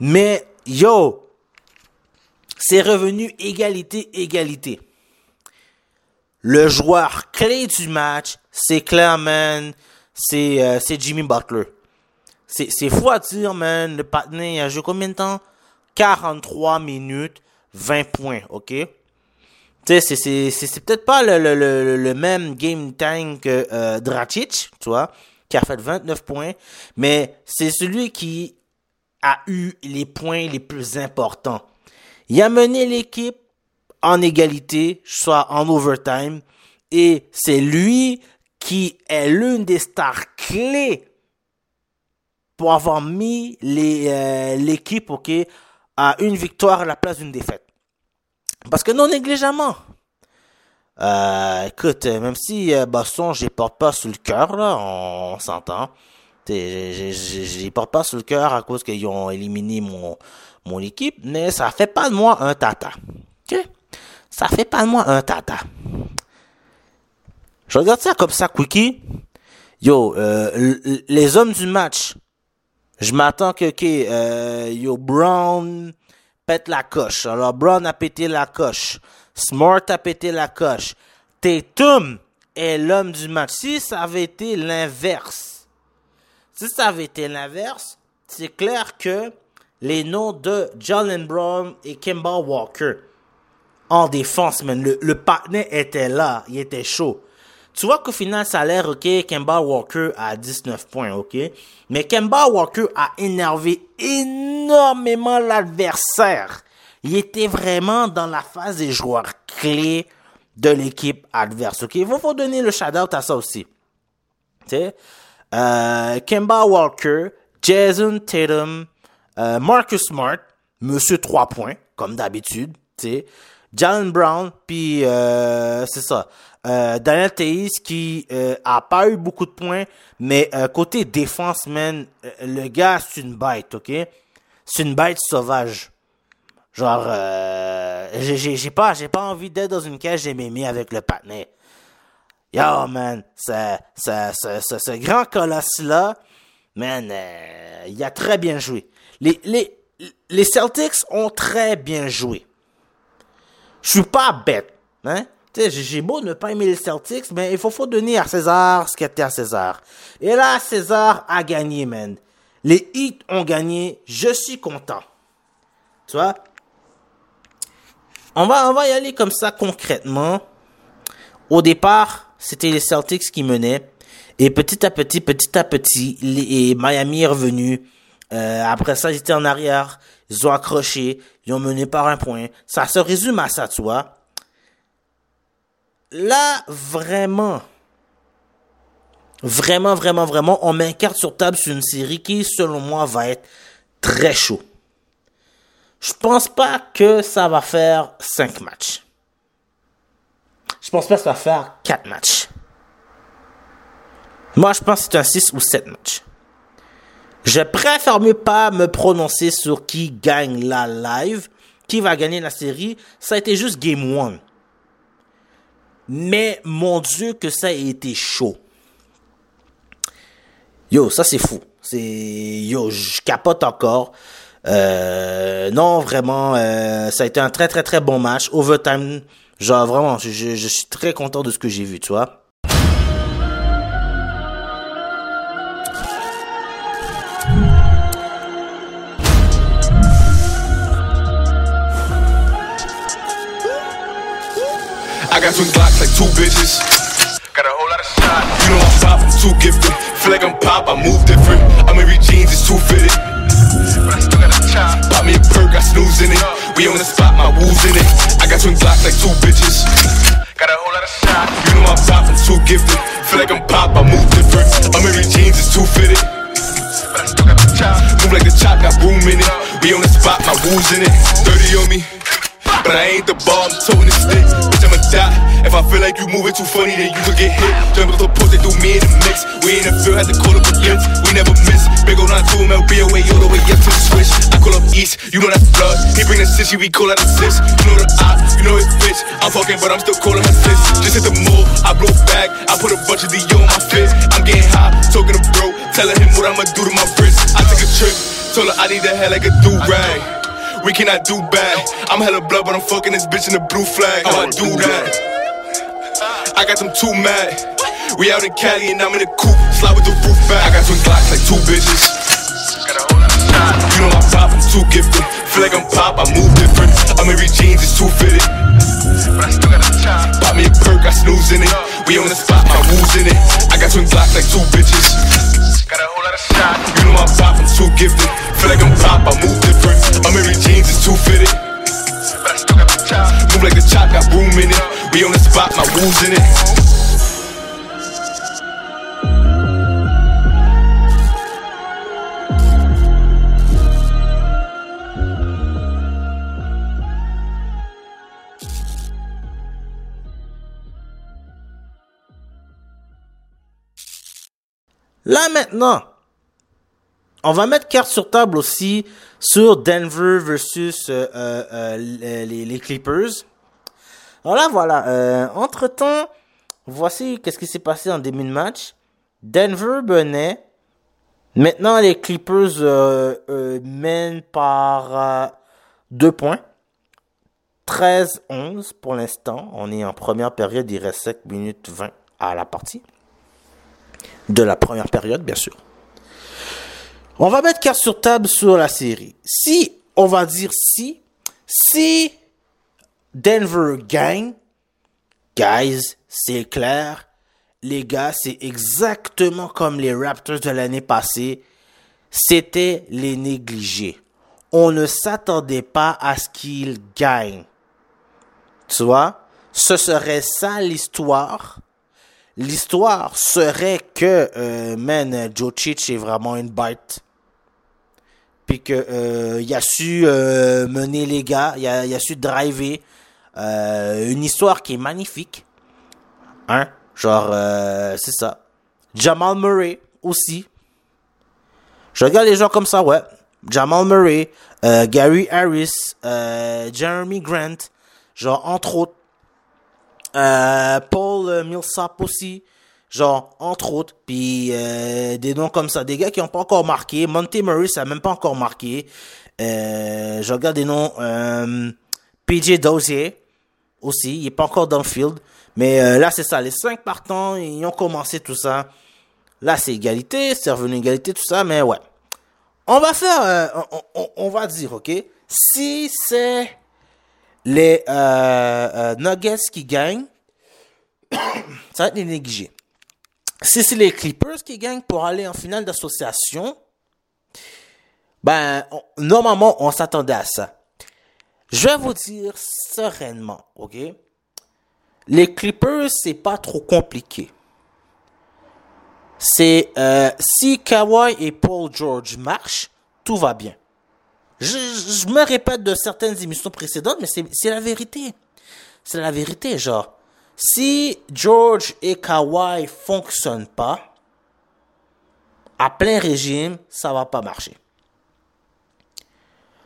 mais yo, c'est revenu égalité, égalité. Le joueur clé du match, c'est clairement, c'est euh, Jimmy Butler. C'est fou à dire, man. Le patiné, il a joué combien de temps? 43 minutes, 20 points, ok? Tu sais, c'est- peut-être pas le, le, le, même game time que euh, tu vois, qui a fait 29 points, mais c'est celui qui a eu les points les plus importants. Il a mené l'équipe en égalité, soit en overtime, et c'est lui qui est l'une des stars clés pour avoir mis euh, l'équipe, à une victoire à la place d'une défaite. Parce que non négligemment. Euh, écoute, euh, même si Boston, je les porte pas sur le cœur, là, on, s'entend. Je les porte pas sur le cœur à cause qu'ils ont éliminé mon, mon équipe, mais ça fait pas de moi un tata. Ok? ça fait pas de moi un tata. Je regarde ça comme ça, quickie. Yo, euh, les hommes du match. Je m'attends que, euh, yo, Brown pète la coche. Alors, Brown a pété la coche. Smart a pété la coche. Tatum est l'homme du match. Si ça avait été l'inverse, si ça avait été l'inverse, c'est clair que les noms de Jalen Brown et Kemba Walker en défense, man, le, le partenaire était là, il était chaud. Tu vois qu'au final, ça a l'air, ok, Kemba Walker a 19 points, ok? Mais Kemba Walker a énervé énormément l'adversaire. Il était vraiment dans la phase des joueurs clés de l'équipe adverse, ok? Il faut, donner le shout-out à ça aussi. Tu sais, euh, Kemba Walker, Jason Tatum, euh, Marcus Smart, Monsieur 3 points, comme d'habitude, tu sais, Jalen Brown, puis euh, c'est ça, euh, Daniel Theis qui a pas eu beaucoup de points, mais côté défense, man, le gars, c'est une bête, ok? C'est une bête sauvage. Genre, j'ai- pas, pas envie d'être dans une cage mémé avec le partenaire. Yo, man, ce, ce, grand colosse-là, man, il a très bien joué. Les, les, les Celtics ont très bien joué. Je suis pas bête, hein. J'ai- beau ne pas aimer les Celtics, mais il faut, faut donner à César ce qui était à César. Et là, César a gagné, man. Les Heat ont gagné, je suis content. Tu vois? On va, on va y aller comme ça concrètement. Au départ, c'était les Celtics qui menaient. Et petit à petit, petit à petit, les, et Miami est revenu. Euh, après ça, ils étaient en arrière. Ils ont accroché. Ils ont mené par un point. Ça se résume à ça, tu vois. Là, vraiment, vraiment, vraiment, vraiment, on met carte sur table sur une série qui, selon moi, va être très chaud. Je pense pas que ça va faire 5 matchs. Je pense pas que ça va faire 4 matchs. Moi, je pense que c'est un 6 ou 7 matchs. Je préfère mieux pas me prononcer sur qui gagne la live, qui va gagner la série. Ça a été juste game 1. Mais mon Dieu que ça a été chaud. Yo, ça c'est fou. C'est yo, je capote encore. Euh, non, vraiment, euh, ça a été un très très très bon match. Overtime, genre vraiment, je suis très content de ce que j'ai vu, tu vois.
Got twin Glocks like two bitches.
Got a whole lot of shots.
You know I'm pop, I'm too gifted. Feel like I'm pop, I move different. I'm in jeans, it's too fitted.
But I still got a chop.
Pop me a perk, I snooze in it. We on the spot, my woos in it. I got twin Glocks like two bitches.
Got a whole lot of shots.
You know I'm pop, I'm too gifted. Feel like I'm pop, I move different. I'm in jeans, it's too fitted.
But I still got the chop.
Move like the chop, got room in it. We on the spot, my woos in it. Dirty on me. But I ain't the ball, I'm toting the stick. Bitch, I'ma die. If I feel like you moving too funny, then you could get hit. Jump with the post, they do me in the mix. We in the field, had to call up a blitz. We never miss. Big old 9 2 MLB away, all the way up to the switch. I call up East, you know that's blood. He bring the sissy, we call out assist. You know the op, you know it's bitch. I'm fucking, but I'm still calling her sis. Just hit the move, I blow back. I put a bunch of Dio on my fist. I'm getting high, talking to bro. Telling him what I'ma do to my wrist. I took a trip, told her I need that hair like a do rag. We cannot do bad. I'm hella blood, but I'm fucking this bitch in the blue flag. How I do that? I got them too mad. We out in Cali and I'm in the coupe, slide with the roof back. I got twin Glocks like two bitches. You know I'm pop, I'm too gifted. Feel like I'm pop, I move different. I'm in jeans, it's too fitted.
But I still got a chop.
Pop me a perk, I snooze in it. We on the spot, my woos in it. I got twin Glocks like two bitches.
Got a whole lot of shots.
You know I'm pop, I'm too gifted. Feel like I'm pop, I move different. I'm in jeans, it's too fitted.
But I still got the chop.
Move like the chop, got room in it. We on the spot, my woos in it.
Là maintenant, on va mettre carte sur table aussi sur Denver versus euh, euh, euh, les, Clippers. Alors là, voilà. Entre-temps, voici qu'est-ce qui s'est passé en début de match. Denver menait. Maintenant, les Clippers mènent par deux points. 13-11 pour l'instant. On est en première période. Il reste 7 minutes 20 à la partie. De la première période, bien sûr. On va mettre carte sur table sur la série. Si, on va dire si, si Denver gagne, guys, c'est clair. Les gars, c'est exactement comme les Raptors de l'année passée. C'était les négligés. On ne s'attendait pas à ce qu'ils gagnent. Tu vois? Ce serait ça l'histoire. L'histoire serait que, euh, man, Chich est vraiment une bite. Puis que euh, a su euh, mener les gars, il a, il a su driver. Euh, une histoire qui est magnifique. Hein? Genre, c'est ça. Jamal Murray aussi. Je regarde les gens comme ça, ouais. Jamal Murray, Gary Harris, Jeremy Grant, genre entre autres. Euh, Paul Millsap aussi, genre entre autres. Puis euh, des noms comme ça, des gars qui n'ont pas encore marqué. Monty Murray, ça n'a même pas encore marqué. Euh, je regarde des noms. Euh, PJ Dozier aussi, il est pas encore dans le field. Mais euh, là, c'est ça, les cinq partants, ils ont commencé tout ça. Là, c'est égalité, c'est revenu égalité, tout ça, mais ouais. On va faire, euh, on, on, va dire, ok, si c'est les euh, euh, Nuggets qui gagnent, *coughs* ça va être les négligés. Si c'est les Clippers qui gagnent pour aller en finale d'association, ben, normalement, on s'attendait à ça. Je vais vous dire sereinement, ok? Les Clippers, c'est pas trop compliqué. C'est euh, si Kawhi et Paul George marchent, tout va bien. Je, je me répète de certaines émissions précédentes, mais c'est la vérité. C'est la vérité, genre. Si George et Kawhi fonctionnent pas, à plein régime, ça va pas marcher.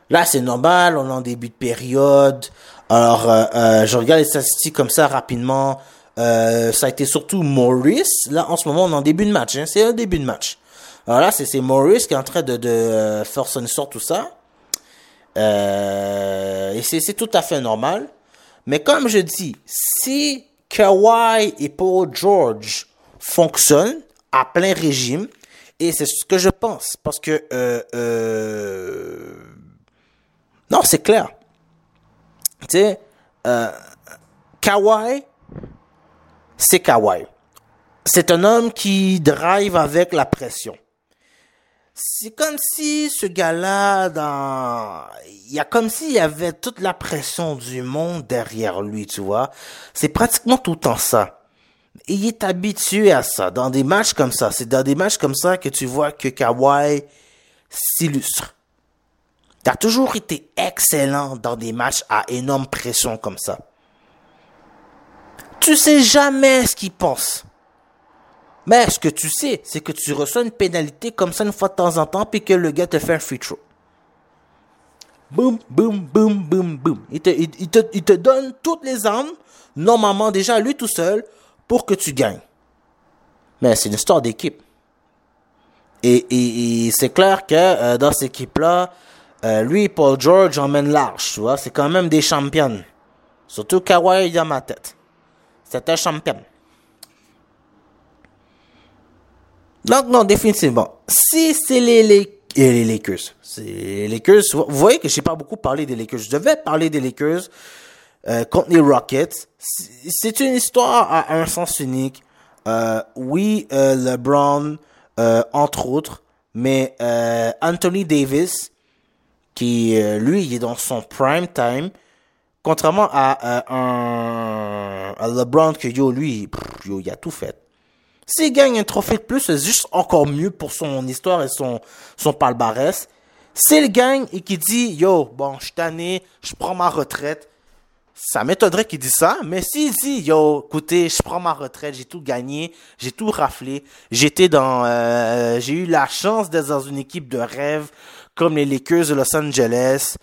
Là, c'est normal, on est en début de période. Alors, euh, euh, je regarde les statistiques comme ça rapidement. Euh, ça a été surtout Maurice. Là, en ce moment, on est en début de match. Hein. C'est un début de match. Alors là, c'est Maurice qui est en train de, de faire son histoire, tout ça. Euh, et c'est tout à fait normal. Mais comme je dis, si Kawhi et Paul George fonctionnent à plein régime, et c'est ce que je pense, parce que euh, euh, non, c'est clair. Tu sais, euh, Kawhi, c'est Kawhi. C'est un homme qui drive avec la pression. C'est comme si ce gars-là, dans, il y a comme s'il y avait toute la pression du monde derrière lui, tu vois. C'est pratiquement tout le temps ça. Et il est habitué à ça. Dans des matchs comme ça, c'est dans des matchs comme ça que tu vois que Kawhi s'illustre. T'as toujours été excellent dans des matchs à énorme pression comme ça. Tu sais jamais ce qu'il pense. Mais ce que tu sais, c'est que tu reçois une pénalité comme ça une fois de temps en temps, puis que le gars te fait un free throw. Boum, boum, boum, boum, boum. Il te, donne toutes les armes, normalement déjà lui tout seul, pour que tu gagnes. Mais c'est une histoire d'équipe. Et c'est clair que euh, dans cette équipe-là, euh, lui, Paul George emmène large, tu vois. C'est quand même des champions. Surtout Kawhi dans ma tête. C'est un champion. Donc, non, définitivement. Si c'est les, les, les Lakers, c'est les Lakers, vous voyez que j'ai pas beaucoup parlé des Lakers. Je devais parler des Lakers euh, contre les Rockets. C'est une histoire à un sens unique. Euh, oui, euh, LeBron, euh, entre autres, mais euh, Anthony Davis, qui euh, lui, il est dans son prime time, contrairement à un, à LeBron que yo, lui, pff, yo, il a tout fait. S'il gagne un trophée de plus, c'est juste encore mieux pour son histoire et son, son palmarès. S'il gagne et qu'il dit, yo, bon, je suis je prends ma retraite, ça m'étonnerait qu'il dise ça, mais s'il dit, yo, écoutez, je prends ma retraite, j'ai tout gagné, j'ai tout raflé, j'étais dans, euh, j'ai eu la chance d'être dans une équipe de rêve, comme les Lakers de Los Angeles.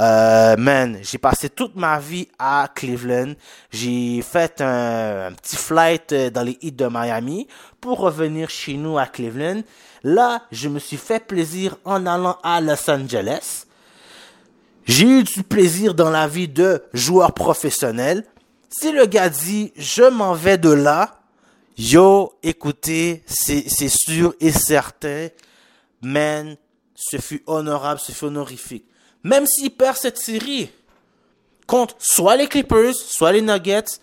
Euh, man, j'ai passé toute ma vie à Cleveland. J'ai fait un, petit flight euh, dans les Heat de Miami pour revenir chez nous à Cleveland. Là, je me suis fait plaisir en allant à Los Angeles. J'ai eu du plaisir dans la vie de joueur professionnel. Si le gars dit, je m'en vais de là, yo, écoutez, c'est sûr et certain, man, ce fut honorable, ce fut honorifique. Même s'il perd cette série contre soit les Clippers, soit les Nuggets,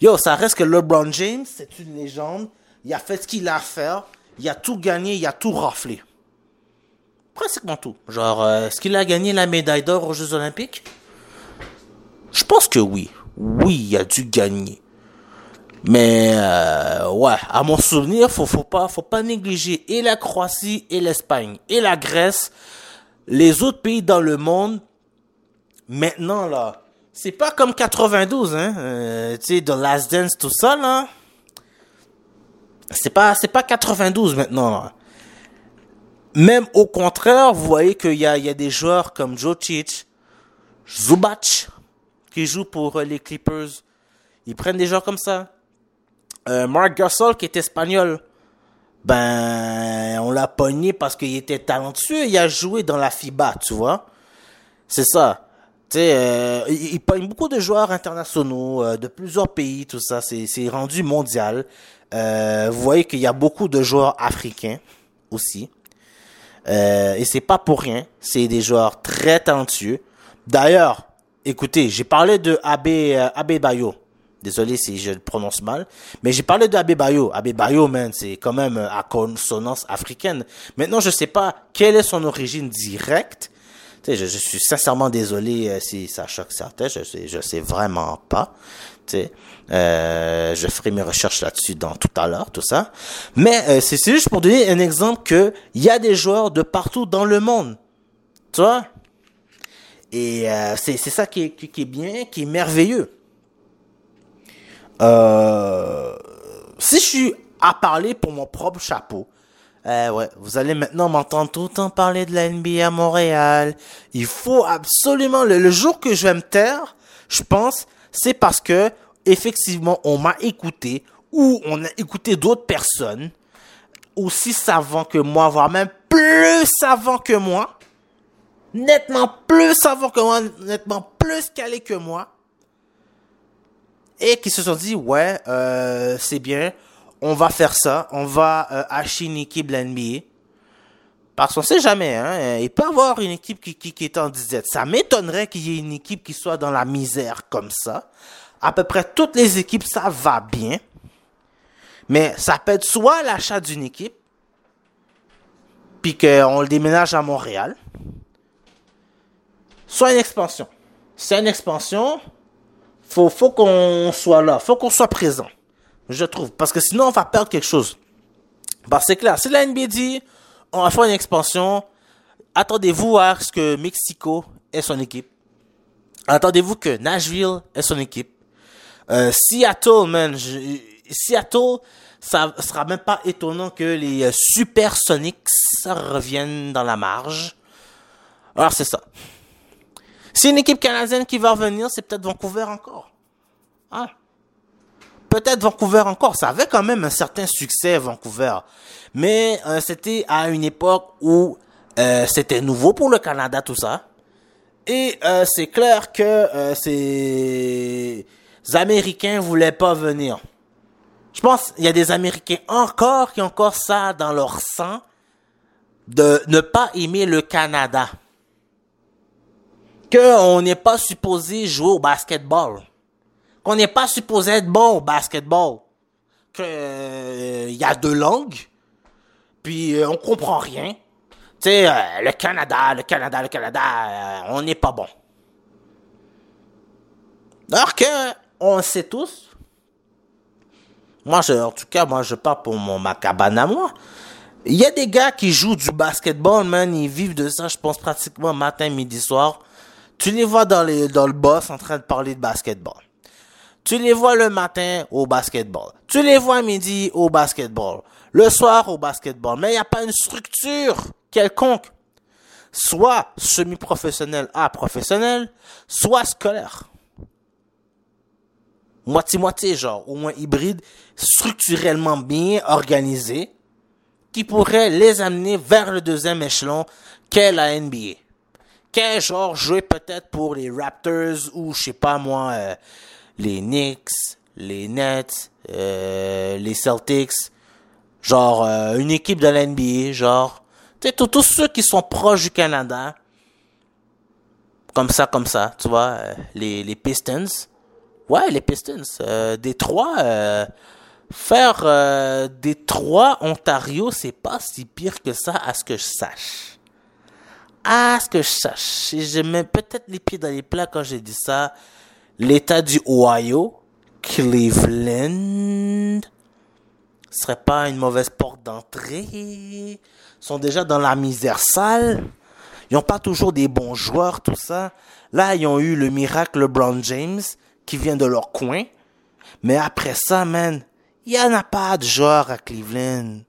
yo, ça reste que LeBron James, c'est une légende. Il a fait ce qu'il a à faire. Il a tout gagné, il a tout raflé. Pratiquement tout. Genre, euh, est-ce qu'il a gagné la médaille d'or aux Jeux Olympiques? Je pense que oui. Oui, il a dû gagner. Mais euh, ouais, à mon souvenir, faut faut pas faut pas négliger et la Croatie et l'Espagne et la Grèce, les autres pays dans le monde. Maintenant là, c'est pas comme 92 hein, euh, tu sais The Last Dance tout ça. C'est pas c'est pas 92 maintenant. Même au contraire, vous voyez qu'il y a des joueurs comme Jokic, Zubac qui jouent pour les Clippers. Ils prennent des joueurs comme ça. Euh, Mark Gasol, qui est espagnol, ben, on l'a pogné parce qu'il était talentueux. Il a joué dans la FIBA, tu vois. C'est ça. Tu sais, euh, il, il, beaucoup de joueurs internationaux euh, de plusieurs pays, tout ça. C'est rendu mondial. Vous voyez qu'il y a beaucoup de joueurs africains aussi. Et c'est pas pour rien. C'est des joueurs très talentueux. D'ailleurs, écoutez, j'ai parlé de Abe Bayo. Désolé si je le prononce mal. Mais j'ai parlé de Abe Bayo. Abe Bayo, man, c'est quand même à consonance africaine. Maintenant, je sais pas quelle est son origine directe. Tu sais, je, suis sincèrement désolé euh, si ça choque certains. Je sais, je sais vraiment pas. Tu sais, euh, je ferai mes recherches là-dessus dans tout à l'heure, tout ça. Mais euh, c'est juste pour donner un exemple que il y a des joueurs de partout dans le monde. Tu vois? Et euh, c'est ça qui est, qui est bien, qui est merveilleux. Euh, si je suis à parler pour mon propre chapeau, euh, ouais, vous allez maintenant m'entendre tout le temps parler de la NBA à Montréal. Il faut absolument le, le jour que je vais me taire, je pense, c'est parce que effectivement on m'a écouté ou on a écouté d'autres personnes aussi savants que moi, voire même plus savants que moi, nettement plus savants que moi, nettement plus calés que moi et qui se sont dit ouais euh, c'est bien on va faire ça on va euh, acheter une équipe de l'NBA parce qu'on sait jamais hein il peut avoir une équipe qui, qui, qui est en disette. Ça m'étonnerait qu'il y ait une équipe qui soit dans la misère comme ça. À peu près toutes les équipes ça va bien. Mais ça peut être soit l'achat d'une équipe puis qu'on le déménage à Montréal soit une expansion. C'est une expansion faut, faut qu'on soit là, faut qu'on soit présent. Je trouve. Parce que sinon, on va perdre quelque chose. Que c'est clair, si la NBA dit, on va faire une expansion, attendez-vous à ce que Mexico ait son équipe. Attendez-vous que Nashville ait son équipe. Euh, Seattle, man, je, Seattle, ça sera même pas étonnant que les euh, Supersonics reviennent dans la marge. Alors c'est ça. Si une équipe canadienne qui va revenir, c'est peut-être Vancouver encore. Ah. Peut-être Vancouver encore. Ça avait quand même un certain succès, Vancouver. Mais euh, c'était à une époque où euh, c'était nouveau pour le Canada, tout ça. Et euh, c'est clair que ces Américains voulaient pas venir. Je pense il y a des Américains encore qui ont encore ça dans leur sang de ne pas aimer le Canada qu'on n'est pas supposé jouer au basketball. Qu'on n'est pas supposé être bon au basketball. Que il euh, y a deux langues. Puis euh, on comprend rien. Tu sais, euh, le Canada, le Canada, le Canada, euh, on n'est pas bon. Alors que on sait tous. Moi, je, en tout cas, moi, je parle pour mon ma cabane à moi. Il y a des gars qui jouent du basketball, man. Ils vivent de ça, je pense, pratiquement matin, midi, soir. Tu les vois dans, le boss en train de parler de basketball. Tu les vois le matin au basketball. Tu les vois midi au basketball. Le soir au basketball. Mais il n'y a pas une structure quelconque. soit semi-professionnel à professionnel, soit scolaire. Moitié-moitié, genre, au moins hybride, structurellement bien organisé, qui pourrait les amener vers le deuxième échelon qu'est la NBA. Qu'est genre jouer peut-être pour les Raptors ou je sais pas moi, euh, les Knicks, les Nets, euh, les Celtics, genre euh, une équipe de la NBA, genre tous ceux qui sont proches du Canada, comme ça, comme ça, tu vois, les, Pistons. Ouais, les Pistons. Euh, euh, faire euh, Détroit, Ontario, c'est pas si pire que ça, à ce que je sache. À ce que je sache. Et je mets peut-être les pieds dans les plats quand j'ai dit ça. L'État du Ohio, Cleveland, serait pas une mauvaise porte d'entrée sont déjà dans la misère sale. Ils n'ont pas toujours des bons joueurs, tout ça. Là, ils ont eu le miracle LeBron James qui vient de leur coin. Mais après ça, man, il n'y en a pas de joueurs à Cleveland.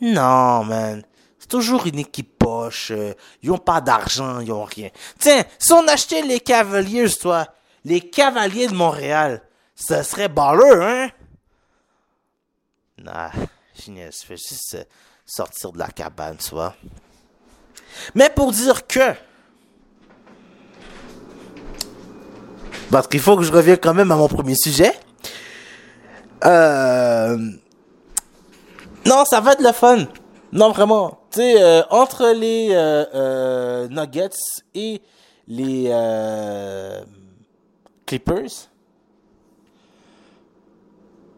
Non, man. C'est toujours une équipe poche. euh, Ils n'ont pas d'argent, ils n'ont rien. Tiens, si on achetait les Cavaliers, toi, les Cavaliers de Montréal, ça serait balleux, hein? Nah, niaise, je fais juste euh, sortir de la cabane, tu vois. Mais pour dire que... Parce qu'il faut que je revienne quand même à mon premier sujet. Euh... Non, ça va être le fun. Non, vraiment. Tu sais, euh, entre les euh, euh, Nuggets et les Clippers,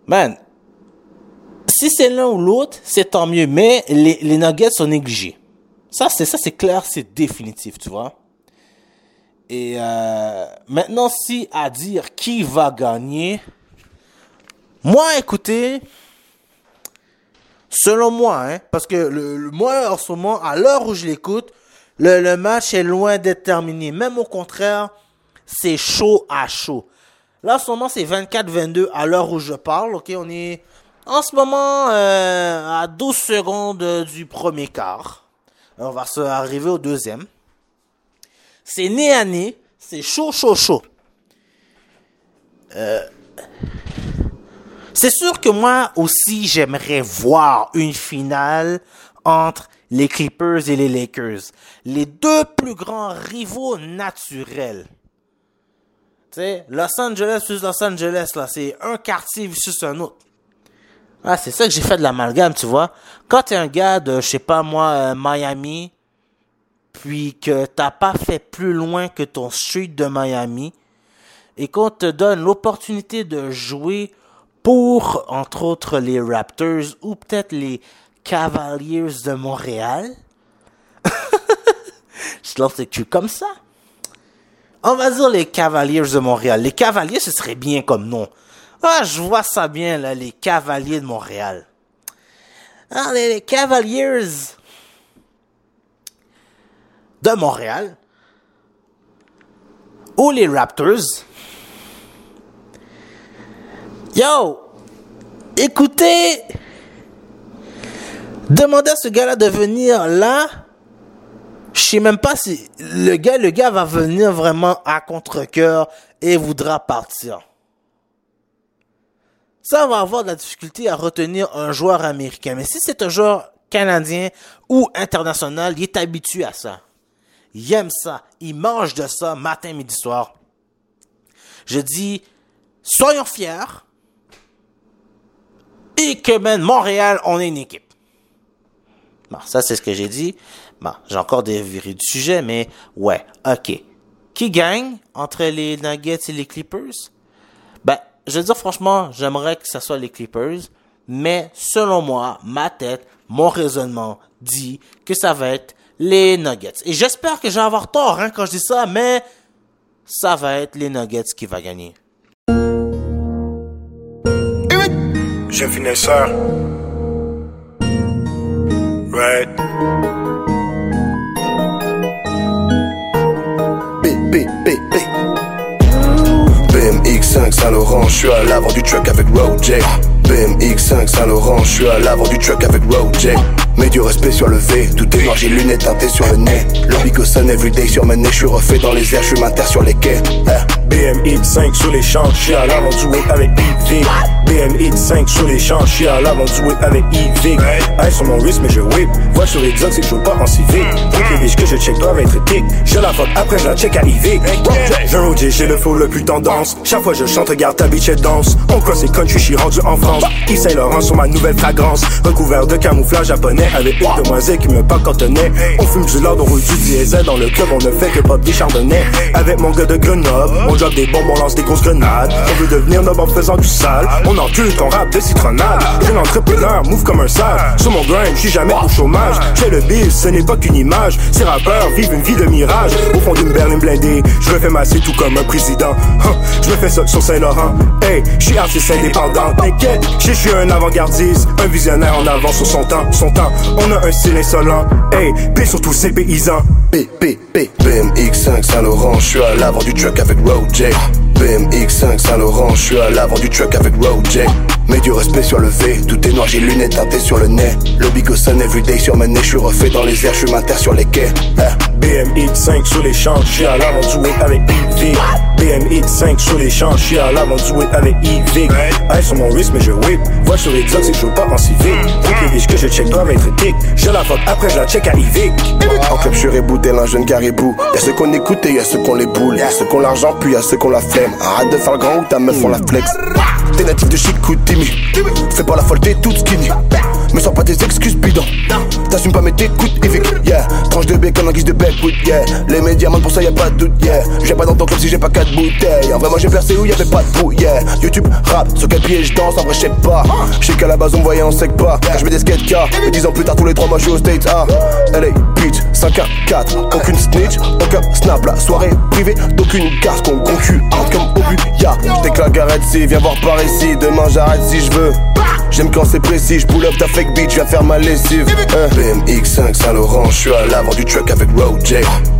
man, si c'est l'un ou l'autre, c'est tant mieux. Mais les, les Nuggets sont négligés. Ça, c'est ça, c'est clair, c'est définitif, tu vois. Et maintenant, si à dire qui va gagner, moi, écoutez, selon moi, hein, parce que le, moi, en ce moment, à l'heure où je l'écoute, le, le match est loin d'être terminé. Même au contraire, c'est chaud à chaud. Là, en ce moment, c'est 24-22 à l'heure où je parle. Ok, on est en ce moment euh, à 12 secondes euh, du premier quart. On va se arriver au deuxième. C'est nez à nez. C'est chaud, chaud, chaud. Euh, c'est sûr que moi aussi, j'aimerais voir une finale entre les Clippers et les Lakers. Les deux plus grands rivaux naturels. Tu sais, Los Angeles plus Los Angeles, là, c'est un quartier versus un autre. Ah, c'est ça que j'ai fait de l'amalgame, tu vois. Quand t'es un gars de, je sais pas moi, euh, Miami, puis que t'as pas fait plus loin que ton street de Miami, et qu'on te donne l'opportunité de jouer pour, entre autres, les Raptors ou peut-être les Cavaliers de Montréal, *laughs* je lance le cul comme ça. On va dire les Cavaliers de Montréal. Les Cavaliers, ce serait bien comme nom. Ah, je vois ça bien, là, les Cavaliers de Montréal. Ah, les, les Cavaliers de Montréal. Ou les Raptors. Yo! Écoutez! Demandez à ce gars-là de venir là. Je sais même pas si le gars, le gars va venir vraiment à contre-cœur et voudra partir. Ça va avoir de la difficulté à retenir un joueur américain. Mais si c'est un joueur canadien ou international, il est habitué à ça. Il aime ça. Il mange de ça matin, midi, soir. Je dis, soyons fiers. Et que, man, Montréal, on est une équipe. Bon, ça, c'est ce que j'ai dit. Bon, j'ai encore déviré du sujet, mais ouais, ok. Qui gagne entre les Nuggets et les Clippers? Ben, je veux dire, franchement, j'aimerais que ce soit les Clippers, mais selon moi, ma tête, mon raisonnement dit que ça va être les Nuggets. Et j'espère que je vais avoir tort hein, quand je dis ça, mais ça va être les Nuggets qui va gagner.
Jeune finesseur. Right.
BMX 5 Saint Laurent, je suis à l'avant du truck avec Road J.
BMX 5 Saint-Laurent, je suis à l'avant du truck avec Road J. Mets du respect sur le V, tout est noir, j'ai lunettes teintées sur le nez. Le big sun everyday sur ma nez, je suis refait dans les airs, je suis m'inter sur les quais. Eh.
BMX 5 sur les champs, je suis à l'avant du avec EV. BMX 5 sur les champs, je suis à l'avant du avec EV. Hey, sur mon wrist, mais je whip. Vois sur exox c'est que je veux pas en civique. Toutes les biches que je check doivent être tic. Je la fuck après, je la check à IV. Je Roger, j'ai le flow le plus tendance. Chaque fois je chante, regarde ta bitch et danse. On cross et country, je suis rendu en France. Yves Saint Laurent sur ma nouvelle fragrance. Recouvert de camouflage japonais avec une demoiselle qui me pas cantonné. On fume du lard, on roule du diesel dans le club, on ne fait que pop des chardonnays. Avec mon gars de Grenoble, on drop des bombes, on lance des grosses grenades. On veut devenir noble en faisant du sale. On encule ton rap de citronnade. Je suis entrepreneur, move comme un sage. Sur mon grind, je suis jamais au chômage. J'ai le biz, ce n'est pas qu'une image. Ces rappeurs vivent une vie de mirage. Au fond d'une berline blindée, je me fais masser tout comme un président. Huh, Je me fais ça sur Saint-Laurent. Hey, je suis artiste indépendant. T'inquiète, je suis un avant-gardiste. Un visionnaire en avant sur son temps. Son temps, on a un style insolent. Hey, paix sur tous ces paysans.
P, P, P. BMX 5 Saint-Laurent, je suis à l'avant du truck avec Road J. BMX 5 Saint-Laurent, je suis à l'avant du truck avec Road J. Mets du respect sur le V, tout est noir, j'ai lunettes teintées sur le nez. Le big sun everyday sur ma nez, je suis refait dans les airs, je suis m'inter sur les quais. Eh.
BMX 5 sur les champs, je suis à l'avant du avec EV. BMX 5 sur les champs, je suis à l'avant du avec EV. Hey, sur mon wrist, mais je whip. Vois sur exox c'est que je pas en civique. Toutes les que je check doivent être tic. Je la fuck après, je la check à IV.
En club, je suis rebooté, un jeune caribou. Y'a ceux qu'on écoute et y'a ceux qu'on les boule. Y'a ceux qu'on l'argent, puis y'a ceux qu'on la flemme. Arrête de faire le grand ou ta meuf on la flex. T'es natif de Chicoutimi. Fais pas la folle, t'es toute skinny. Me sors pas tes excuses bidons. T'assumes pas, mais t'écoutes Evic, yeah. Tranche de bacon en guise de backwood, yeah. Les médias mentent pour ça, y'a pas de doute, yeah. J'ai pas ton club si j'ai pas quatre bouteilles. En vrai, moi j'ai percé où y'avait pas de trou, yeah. YouTube, rap, sur quel pied je danse, en vrai, j'sais pas. J'sais qu'à la base on me voyait en sec pas. Je mets des skate car, mais dix ans plus tard, tous les trois mois, j'suis au States, ah. LA, bitch, 5 1 4 aucune snitch, aucun snap, la soirée privée d'aucune casse qu'on concue, hard comme au but, yeah. J't'éclate garette si, viens voir par ici, demain j'arrête si je veux. J'aime quand c'est précis, je pull up ta fake bitch, viens faire ma lessive. Hein. BMX 5 Saint-Laurent, je suis à l'avant du truck avec Road.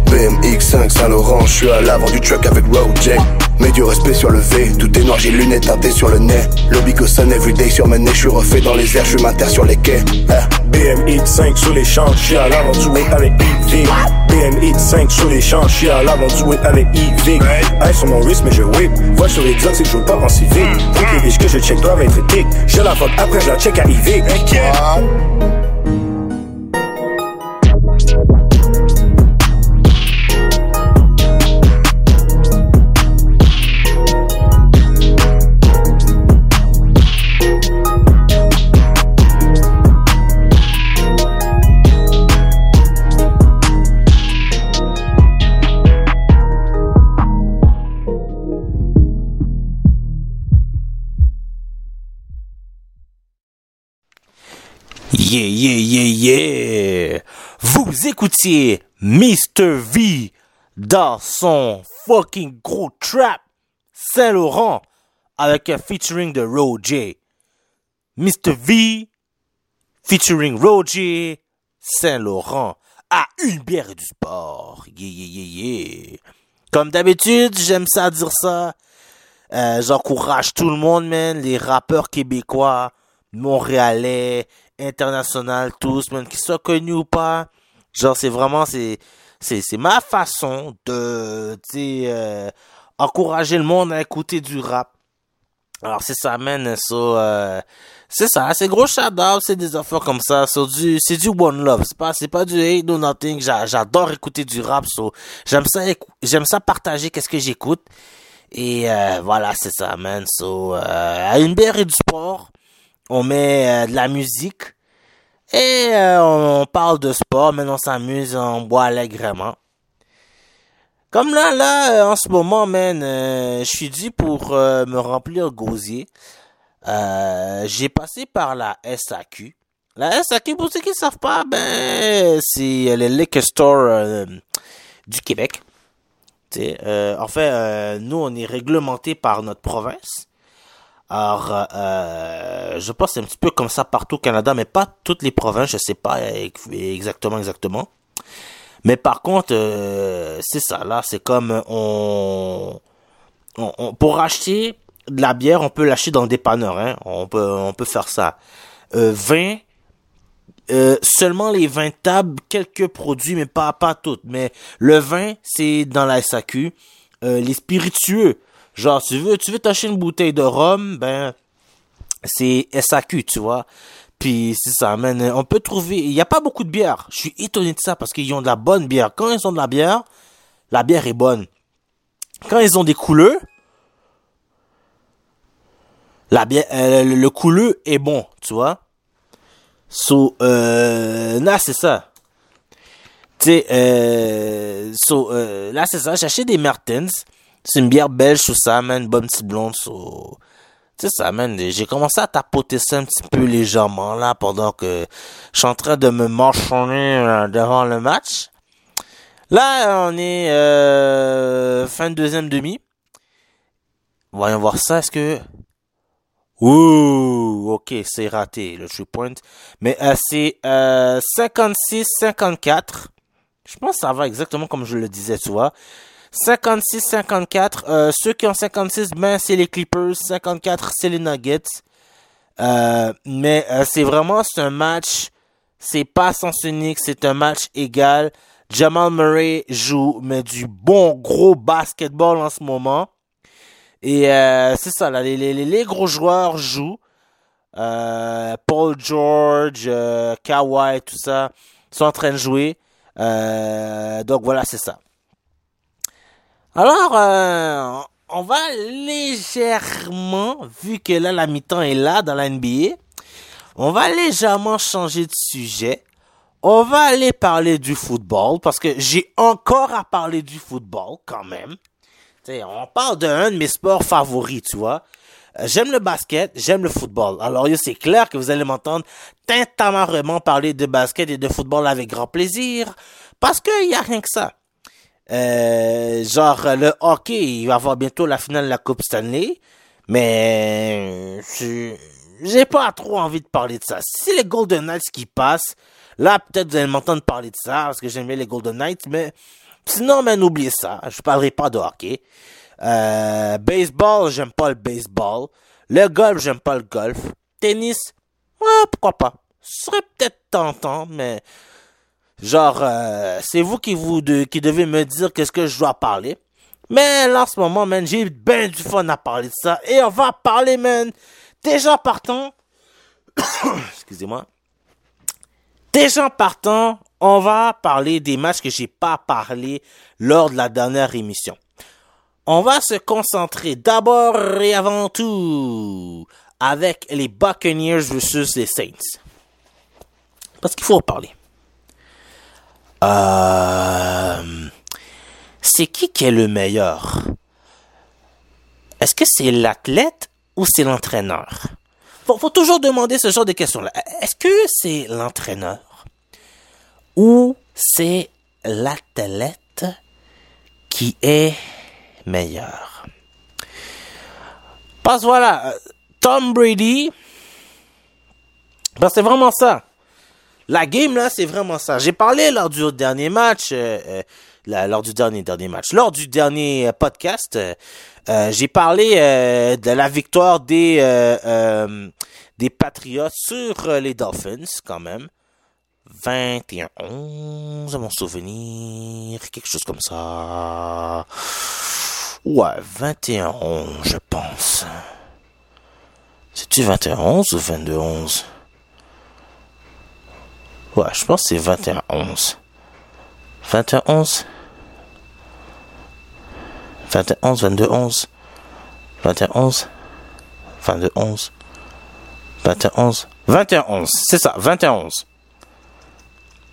BMX 5 Saint-Laurent, je suis à l'avant du truck avec Road J. Mets du respect sur le V, tout est noir, j'ai lunettes teintées sur le nez. Le big sun everyday sur ma nez, je suis refait dans les airs, je suis sur les quais. Hein.
BMX 5 sur les champs, je suis à l'avant du whip avec EV. BMX 5 sur les champs, je suis à l'avant du whip avec EV. Hey, sur mon wrist, mais je whip. Vois sur exox c'est que je veux pas en civique. Les que je check doivent être tic. Je la fuck après, je la check à IV.
Vous écoutiez Mr. V dans son fucking gros trap Saint-Laurent avec un featuring de Roger. Mr. V featuring Roger Saint-Laurent à une bière du sport. Yeah, yeah. Comme d'habitude, j'aime ça dire ça. Euh, J'encourage tout le monde, man, les rappeurs québécois, montréalais, international, tous, même qu'ils soient connus ou pas. Genre, c'est vraiment, c'est, c'est, c'est ma façon de, euh, encourager le monde à écouter du rap. Alors, c'est ça, man, ça, euh, c'est ça, c'est gros shout c'est des affaires comme ça, c'est du, c'est du one love, c'est pas, c'est pas du hate no nothing, J'a- j'adore écouter du rap, so, j'aime ça, j'aime ça partager qu'est-ce que j'écoute. Et euh, voilà, c'est ça, man. So, euh, à une bière et du sport, on met euh, de la musique et euh, on, parle de sport, mais on s'amuse, on boit allègrement. Comme là, là, euh, en ce moment, man, je suis dit pour me remplir gosier. J'ai passé par la SAQ. La SAQ, pour ceux qui ne savent pas, ben, c'est le liquor store du Québec. Euh, en fait, nous, on est réglementé par notre province. Alors, euh, je pense c'est un petit peu comme ça partout au Canada, mais pas toutes les provinces, je sais pas ex- exactement, exactement. Mais par contre, euh, c'est ça, là, c'est comme on, on, on- pour acheter de la bière, on peut l'acheter dans le dépanneur, hein. On peut, on peut faire ça. Euh, vin, euh, seulement les vins tables, quelques produits, mais pas, pas toutes. Mais le vin, c'est dans la SAQ. Euh, les spiritueux, genre, tu veux, tu veux t'acheter une bouteille de rhum, ben, c'est SAQ, tu vois. Puis c'est ça, man. On peut trouver. Il n'y a pas beaucoup de bière. Je suis étonné de ça parce qu'ils ont de la bonne bière. Quand ils ont de la bière, la bière est bonne. Quand ils ont des couleurs, la bière, euh, le couleux est bon, tu vois. So, euh, là c'est ça. Tu sais, euh, so, euh, là c'est ça. J'ai des Mertens. C'est une bière belge, tout ça, man. Bonne petite blonde, so. C'est ça, man. J'ai commencé à tapoter ça un petit peu légèrement, là, pendant que je suis en train de me marchonner euh, devant le match. Là, on est euh, fin de deuxième demi. Voyons voir ça. Est-ce que... Ouh, ok, c'est raté, le true point. Mais euh, c'est euh, 56-54. Je pense que ça va exactement comme je le disais, tu vois. 56-54. Euh, ceux qui ont 56, ben c'est les Clippers. 54, c'est les Nuggets. Euh, mais euh, c'est vraiment c'est un match. C'est pas sens unique. C'est un match égal. Jamal Murray joue mais du bon gros basketball en ce moment. Et c'est ça là, les, les, gros joueurs jouent. Paul George, Kawhi, tout ça sont en train de jouer. Donc voilà, c'est ça. Alors, euh, on va légèrement, vu que là, la mi-temps est là dans la NBA, on va légèrement changer de sujet. On va aller parler du football, parce que j'ai encore à parler du football, quand même. T'sais, on parle d'un de mes sports favoris, tu vois. Euh, J'aime le basket, j'aime le football. Alors, c'est clair que vous allez m'entendre tintamarrement parler de basket et de football avec grand plaisir, parce qu'il y a rien que ça. Euh, genre le hockey, il va avoir bientôt la finale de la Coupe Stanley, mais j'ai pas trop envie de parler de ça. Si les Golden Knights qui passent, là peut-être vous allez m'entendre parler de ça parce que j'aime bien les Golden Knights, mais sinon ben oubliez ça, je parlerai pas de hockey. Euh, baseball, j'aime pas le baseball. Le golf, j'aime pas le golf. Tennis, ouais, pourquoi pas. Ce serait peut-être tentant, mais Genre, euh, c'est vous qui vous de, qui devez me dire qu'est-ce que je dois parler. Mais là, en ce moment, man, j'ai bien du fun à parler de ça. Et on va parler, man. Déjà partant. *coughs* Excusez-moi. Déjà partant, on va parler des matchs que j'ai pas parlé lors de la dernière émission. On va se concentrer d'abord et avant tout avec les Buccaneers versus les Saints. Parce qu'il faut en parler. Euh, c'est qui qui est le meilleur? Est-ce que c'est l'athlète ou c'est l'entraîneur? Faut, faut toujours demander ce genre de questions-là. Est-ce que c'est l'entraîneur ou c'est l'athlète qui est meilleur? Parce voilà, Tom Brady, ben c'est vraiment ça. La game là, c'est vraiment ça. J'ai parlé lors du dernier match, euh, euh, la, lors du dernier dernier match, lors du dernier podcast, euh, j'ai parlé de la victoire des des Patriots sur les Dolphins quand même. 21 11 à mon souvenir, quelque chose comme ça. Ouais, 21 11, je pense. C'est-tu 21 11 ou 22 11 Ouais, je pense que c'est 21-11. 21-11 21-11, 22-11 21-11 22-11 21-11 21-11, c'est ça, 21-11.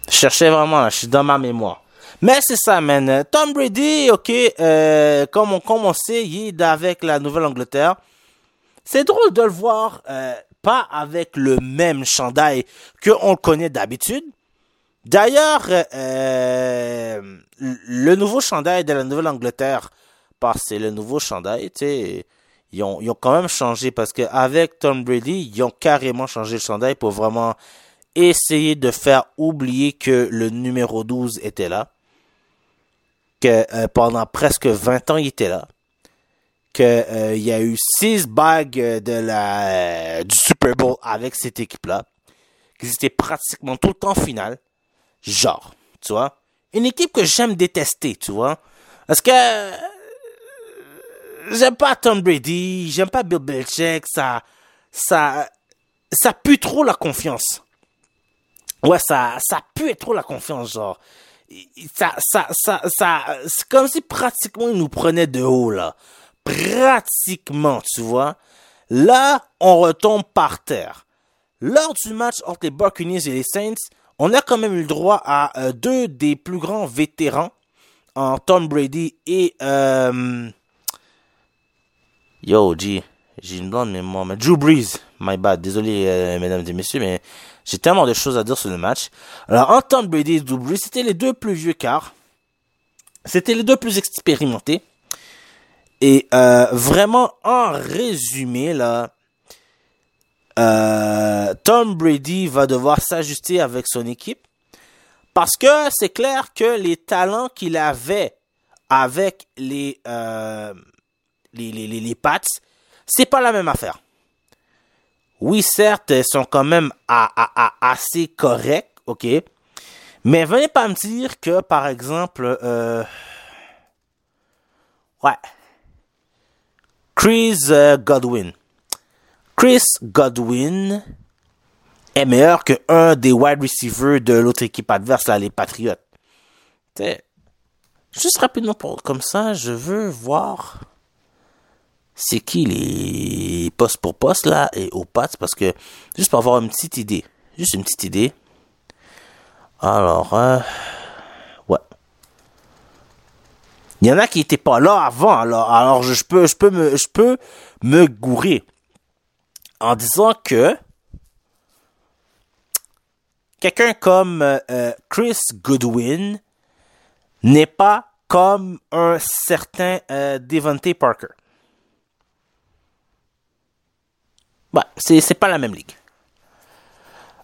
Je cherchais vraiment, là, je suis dans ma mémoire. Mais c'est ça, man. Tom Brady, ok, euh, comme, on, comme on sait, il est avec la Nouvelle-Angleterre. C'est drôle de le voir euh, pas avec le même chandail que on connaît d'habitude. D'ailleurs, euh, le nouveau chandail de la Nouvelle-Angleterre, parce que c'est le nouveau chandail, tu sais, ils ont, ils ont quand même changé parce que avec Tom Brady, ils ont carrément changé le chandail pour vraiment essayer de faire oublier que le numéro 12 était là. Que euh, pendant presque 20 ans, il était là. Qu'il euh, y a eu six bagues de la, euh, du Super Bowl avec cette équipe-là, qu'ils étaient pratiquement tout le temps en finale. Genre, tu vois. Une équipe que j'aime détester, tu vois. Parce que euh, j'aime pas Tom Brady, j'aime pas Bill Belichick, ça, ça, ça pue trop la confiance. Ouais, ça, ça pue trop la confiance, genre. Ça, ça, ça, ça, c'est comme si pratiquement ils nous prenaient de haut, là. Pratiquement, tu vois. Là, on retombe par terre. Lors du match entre les Buccaneers et les Saints, on a quand même eu droit à euh, deux des plus grands vétérans en Tom Brady et euh, Yo, G, j'ai une blonde mémoire, mais Drew Brees, my bad, désolé euh, mesdames et messieurs, mais j'ai tellement de choses à dire sur le match. Alors, en Brady et Drew Brees, c'était les deux plus vieux quarts, c'était les deux plus expérimentés, et euh, vraiment, en résumé, là, euh, Tom Brady va devoir s'ajuster avec son équipe, parce que c'est clair que les talents qu'il avait avec les, euh, les, les, les, les Pats, c'est pas la même affaire. Oui, certes, elles sont quand même à, à, assez correctes, ok? Mais venez pas me dire que, par exemple, ouais, Chris euh, Godwin. Chris Godwin est meilleur que un des wide receivers de l'autre équipe adverse, les Patriots. T'sais, juste rapidement pour, comme ça, je veux voir c'est qui les postes pour poste là et aux pattes parce que juste pour avoir une petite idée, juste une petite idée. Alors, euh, ouais. Il y en a qui étaient pas là avant, alors, je, peux, me, je gourer en disant que quelqu'un comme euh, Chris Goodwin n'est pas comme un certain euh, Devante Parker. Bah, c'est, pas la même ligue.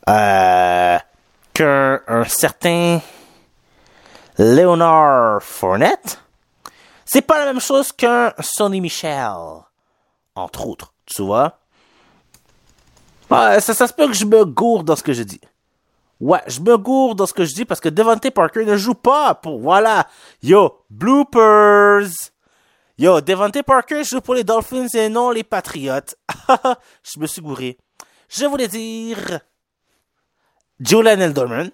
Euh, qu'un un certain Leonard Fournette, c'est pas la même chose qu'un Sonny Michel, entre autres, tu vois? Ouais, ça, ça se peut que je me gourde dans ce que je dis. Ouais, je me gourde dans ce que je dis parce que Devante Parker ne joue pas pour, voilà. Yo, bloopers. Yo, Devante Parker joue pour les Dolphins et non les Patriots. *laughs* je me suis gouré. Je voulais dire Julian Edelman.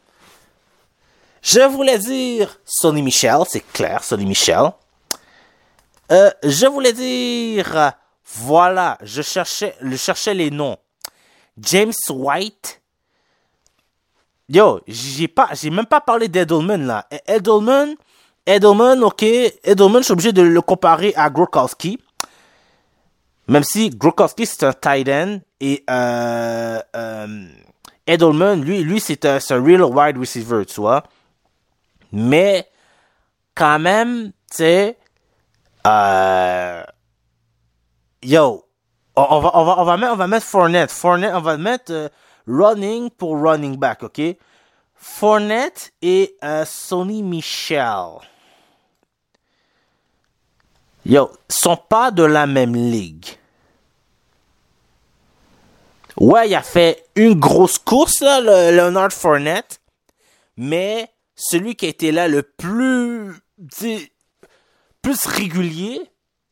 Je voulais dire Sonny Michel, c'est clair, Sonny Michel. Euh, je voulais dire, voilà, je cherchais, je cherchais les noms. James White. Yo, j'ai pas, j'ai même pas parlé d'Edelman là. Edelman, Edelman, ok, Edelman, je suis obligé de le comparer à Grokowski. Même si Grokowski c'est un tight end et euh, euh, Edelman, lui, lui c'est un, un real wide receiver, tu vois. Mais quand même, tu sais, euh, yo, on, va, on, va, on, va mettre, on va on va mettre euh, running pour running back, ok? Fournette et euh, Sonny Michel. Yo, sont pas de la même ligue. Ouais, il a fait une grosse course, là, le Leonard Fournette. Mais celui qui a été là le plus, plus régulier,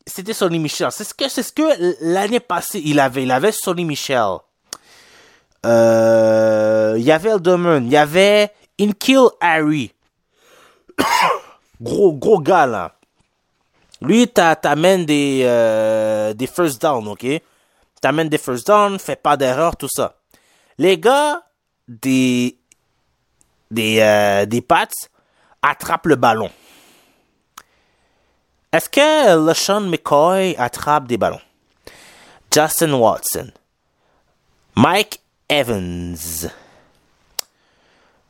c'était Sonny Michel. C'est ce que, c'est ce que l'année passée il avait. Il avait Sonny Michel. Euh, il y avait Elderman. Il y avait Inkill Harry. *coughs* gros, gros gars, là. Lui, t'amènes des, euh, des first down, ok? T'amènes des first down, fais pas d'erreur, tout ça. Les gars des, des, euh, des Pats attrapent le ballon. Est-ce que LeSean McCoy attrape des ballons? Justin Watson. Mike Evans.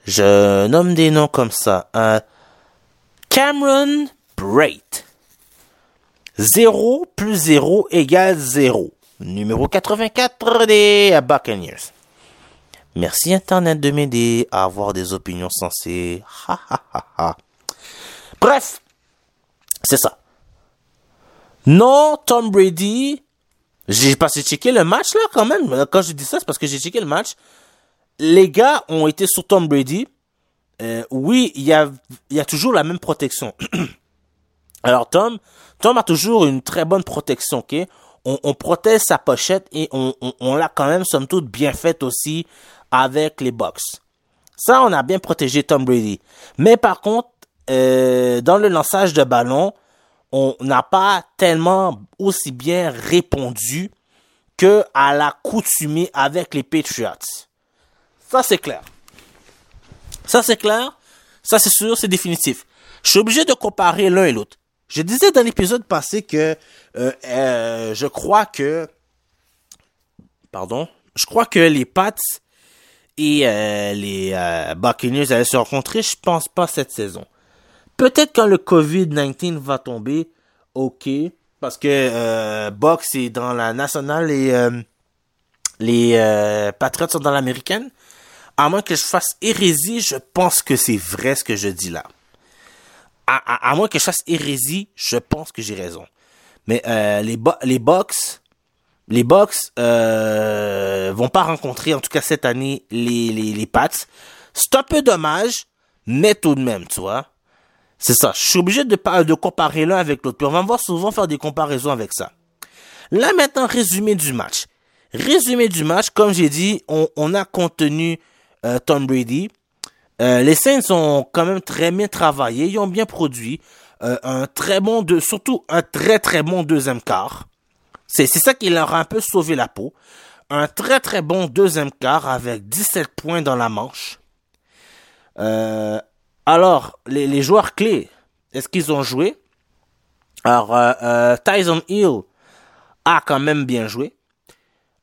Je nomme des noms comme ça. Euh, Cameron Brait. 0 plus 0 égale 0. Numéro 84 des Buccaneers. Merci Internet de m'aider à avoir des opinions sensées. Ha, ha, ha, ha. Bref, c'est ça. Non, Tom Brady, j'ai passé checker le match là quand même. Quand je dis ça, c'est parce que j'ai checké le match. Les gars ont été sur Tom Brady. Euh, oui, il y a, y a toujours la même protection. *clears throat* Alors Tom, Tom a toujours une très bonne protection, ok? On, on protège sa pochette et on, on, on l'a quand même somme toute bien faite aussi avec les box. Ça, on a bien protégé Tom Brady. Mais par contre, euh, dans le lançage de ballon, on n'a pas tellement aussi bien répondu que à l'accoutumée avec les Patriots. Ça, c'est clair. Ça, c'est clair. Ça, c'est sûr, c'est définitif. Je suis obligé de comparer l'un et l'autre. Je disais dans l'épisode passé que euh, euh, je crois que pardon, je crois que les Pats et euh, les Buccaneers allaient se rencontrer. Je pense pas cette saison. Peut-être quand le COVID-19 va tomber, ok, parce que euh, Box est dans la nationale et euh, les euh, Patriots sont dans l'américaine. À moins que je fasse hérésie, je pense que c'est vrai ce que je dis là. À, moins que je fasse hérésie, je pense que j'ai raison. Mais euh, les, bo les Bucks euh, vont pas rencontrer, en tout cas cette année, les, les, les Pats. C'est un peu dommage, mais tout de même, tu vois. C'est ça. Je suis obligé de, comparer l'un avec l'autre. Puis on va souvent faire des comparaisons avec ça. Là maintenant, résumé du match. Résumé du match, comme j'ai dit, on, a contenu euh, Tom Brady. Euh, les Saints ont quand même très bien travaillé, ils ont bien produit euh, un très bon, de, surtout un très très bon deuxième quart. C'est ça qui leur a un peu sauvé la peau. Un très très bon deuxième quart avec 17 points dans la manche. Euh, alors, les, joueurs clés, est-ce qu'ils ont joué? Alors, euh, euh, Tyson Hill a quand même bien joué.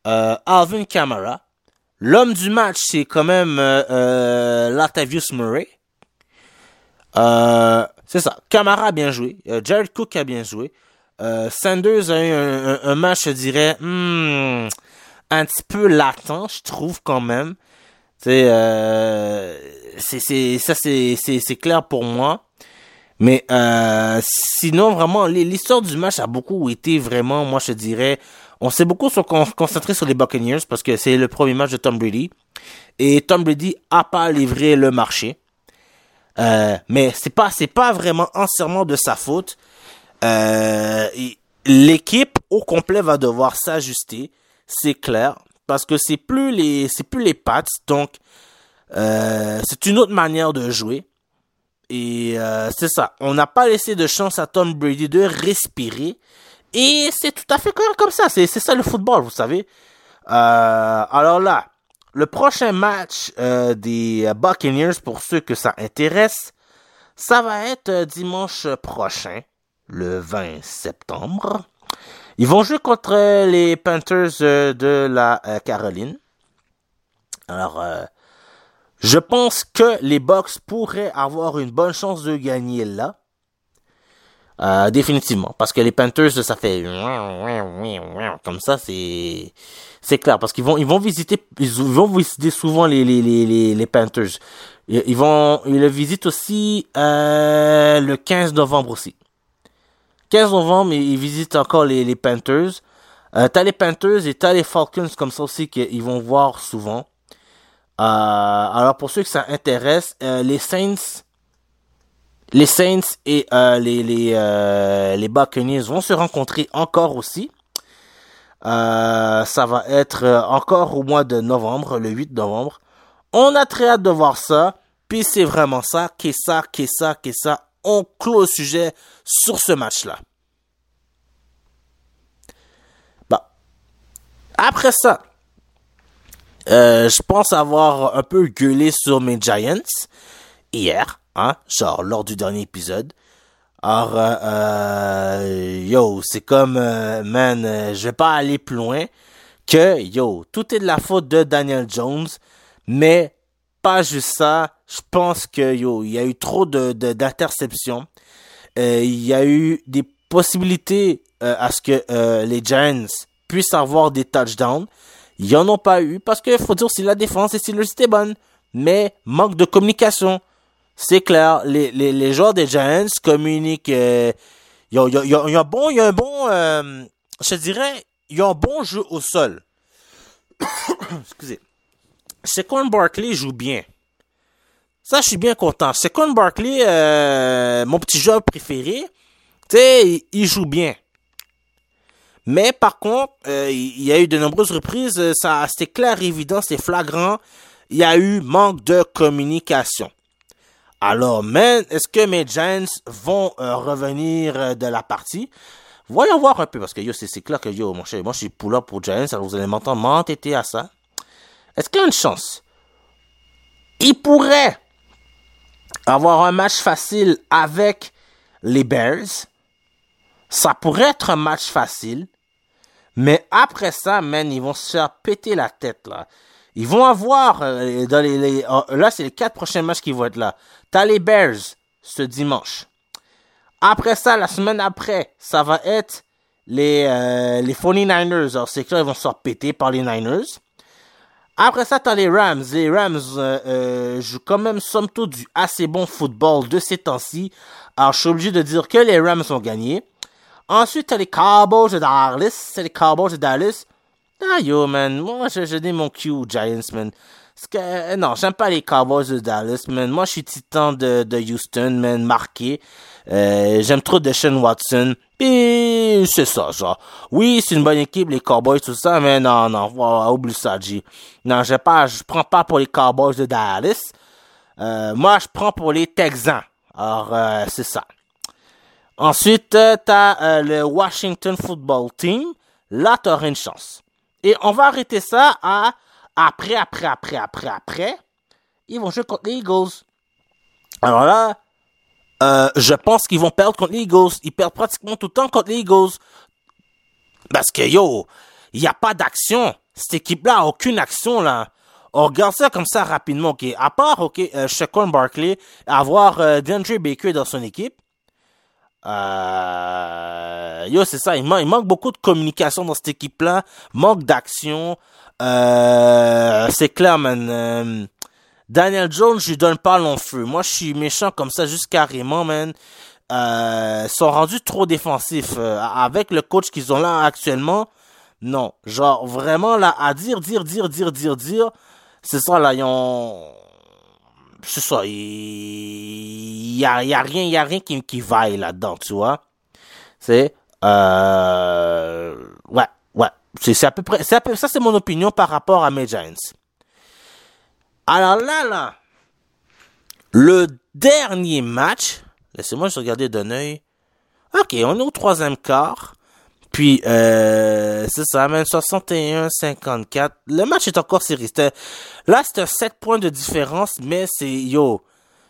Euh, Alvin Kamara. L'homme du match, c'est quand même Latavius Murray. C'est ça. Kamara a bien joué. Jared Cook a bien joué. Sanders a eu un match, je dirais, hmm, un petit peu latent, je trouve quand même. C'est euh, c'est c'est ça c'est c'est clair pour moi. Mais euh, sinon vraiment l'histoire du match a beaucoup été vraiment moi je dirais on s'est beaucoup concentré sur les Buccaneers parce que c'est le premier match de Tom Brady et Tom Brady a pas livré le marché. Euh, mais c'est pas c'est pas vraiment entièrement de sa faute. Euh, l'équipe au complet va devoir s'ajuster, c'est clair, parce que c'est plus les c'est plus les Pats, donc euh, c'est une autre manière de jouer. Et euh, c'est ça, on n'a pas laissé de chance à Tom Brady de respirer. Et c'est tout à fait correct comme ça, c'est ça le football, vous savez. Euh, alors là, le prochain match des Buccaneers, pour ceux que ça intéresse, ça va être dimanche prochain, le 20 septembre. Ils vont jouer contre les Panthers euh, de la euh, Caroline. Alors, euh, je pense que les Bucks pourraient avoir une bonne chance de gagner là. Euh, définitivement. Parce que les Panthers, ça fait comme ça, c'est c'est clair. Parce qu'ils vont ils vont visiter ils vont visiter souvent les les les les, Panthers. Ils ils vont ils le visitent aussi euh, le 15 novembre aussi. 15 novembre, ils visitent encore les Panthers. Euh, t'as les Panthers et t'as les Falcons comme ça aussi qu'ils vont voir souvent. Euh, alors pour ceux que ça intéresse, euh, les Saints les Saints et euh, les les vont se rencontrer encore aussi. Ça va être encore au mois de novembre, le 8 novembre. On a très hâte de voir ça. Puis c'est vraiment ça, qu'est ça, qu'est ça, qu'est ça. On clôt le sujet sur ce match-là. Bah. Après ça, euh, je pense avoir un peu gueulé sur mes Giants hier, hein, genre lors du dernier épisode. Alors, euh, euh, yo, c'est comme, man, je vais pas aller plus loin que, yo, tout est de la faute de Daniel Jones, mais pas juste ça. Je pense que, yo, il y a eu trop de d'interceptions. Euh, il y a eu des possibilités euh, à ce que euh, les Giants puissent avoir des touchdowns. Ils en ont pas eu parce que faut dire si la défense et si le était bonne, mais manque de communication. C'est clair, les, les, les joueurs des Giants communiquent, Il y y y un bon, y a un bon, je dirais, il y a un bon jeu au sol. *coughs* Excusez. Saquon Barkley joue bien. Ça, je suis bien content. Saquon Barkley, euh, mon petit joueur préféré, tu sais, il, joue bien. Mais par contre, euh, il y a eu de nombreuses reprises, euh, ça c'était clair, évident, c'est flagrant. Il y a eu manque de communication. Alors, man, est-ce que mes Giants vont euh, revenir de la partie? Voyons voir un peu, parce que yo, c'est clair que yo, mon cher, moi je suis pull up pour Giants, alors vous allez m'entendre m'entêter à ça. Est-ce qu'il y a une chance? Il pourrait avoir un match facile avec les Bears. Ça pourrait être un match facile. Mais après ça, man, ils vont se faire péter la tête, là. Ils vont avoir, euh, euh, là, c'est les quatre prochains matchs qui vont être là. T'as les Bears, ce dimanche. Après ça, la semaine après, ça va être les, euh, les 49ers. Alors, c'est clair, ils vont se faire péter par les Niners. Après ça, t'as les Rams. Les Rams euh, euh, jouent quand même, somme toute, du assez bon football de ces temps-ci. Alors, je suis obligé de dire que les Rams ont gagné. Ensuite, t'as les Cowboys de Dallas. C'est les Cowboys de Dallas. Ah, yo, man. Moi, je, je dis mon Q Giants, man. Que, euh, non, j'aime pas les Cowboys de Dallas, man. Moi, je suis titan de, de Houston, man, marqué. Euh, j'aime trop Deshaun Watson. Puis, c'est ça, genre. Oui, c'est une bonne équipe, les Cowboys, tout ça, mais non, non, oublie ça, G. Non, je pas, je prends pas pour les Cowboys de Dallas. Euh, moi, je prends pour les Texans. Alors, euh, c'est ça. Ensuite, t'as le Washington Football Team. Là, t'auras une chance. Et on va arrêter ça à après, après, après, après, après. Ils vont jouer contre les Eagles. Alors là, euh, je pense qu'ils vont perdre contre les Eagles. Ils perdent pratiquement tout le temps contre les Eagles. Parce que yo, il n'y a pas d'action. Cette équipe-là a aucune action là. On regarde ça comme ça rapidement, ok? À part, ok, euh, Shaquan Barkley, avoir euh, DeAndre Baker dans son équipe. Euh, yo, c'est ça. Il, il manque beaucoup de communication dans cette équipe-là. Manque d'action. Euh, c'est clair, man. Daniel Jones, je lui donne pas long feu. Moi, je suis méchant comme ça, juste carrément, man. Euh, sont rendus trop défensifs. Euh, avec le coach qu'ils ont là actuellement, non. Genre, vraiment, là, à dire, dire, dire, dire, dire, dire, c'est ça, là, ils ont... C'est ça, il y a, y a rien, y a rien qui, vaille là-dedans, tu vois. C'est... Euh... Ouais, ouais. C'est à peu près... à peu- ça, c'est mon opinion par rapport à mes Giants. Alors là, là, le dernier match, laissez-moi juste regarder d'un œil. Ok, on est au troisième quart. Puis, euh, c'est ça, même 61-54. Le match est encore serré. C'était- Là, un 7 points de différence, mais c'est, yo,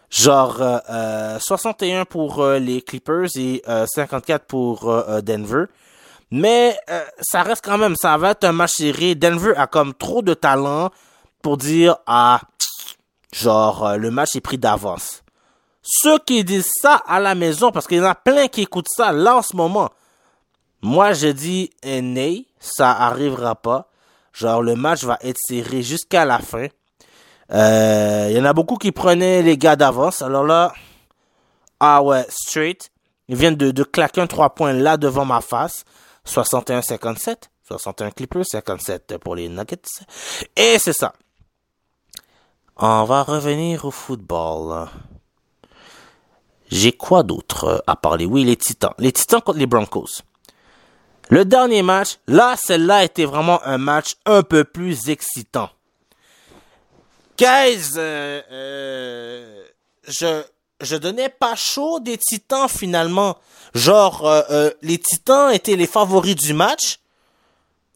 genre euh, euh, 61 pour euh, les Clippers et euh, 54 pour euh, euh, Denver. Mais euh, ça reste quand même, ça va être un match serré. Denver a comme trop de talent pour dire, ah, genre, euh, le match est pris d'avance. Ceux qui disent ça à la maison, parce qu'il y en a plein qui écoutent ça là en ce moment. Moi, je dis, eh, nay, ça arrivera pas. Genre, le match va être serré jusqu'à la fin. Euh, Il y en a beaucoup qui prenaient les gars d'avance. Alors là, ah ouais, straight. Ils viennent de, de claquer un 3 points là devant ma face. 61-57. 61 Clippers, 57 pour les Nuggets. Et c'est ça. On va revenir au football. J'ai quoi d'autre à parler? Oui, les Titans. Les Titans contre les Broncos. Le dernier match, là, celle-là était vraiment un match un peu plus excitant. Guys, euh, euh, je, je donnais pas chaud des Titans finalement. Genre, euh, les Titans étaient les favoris du match.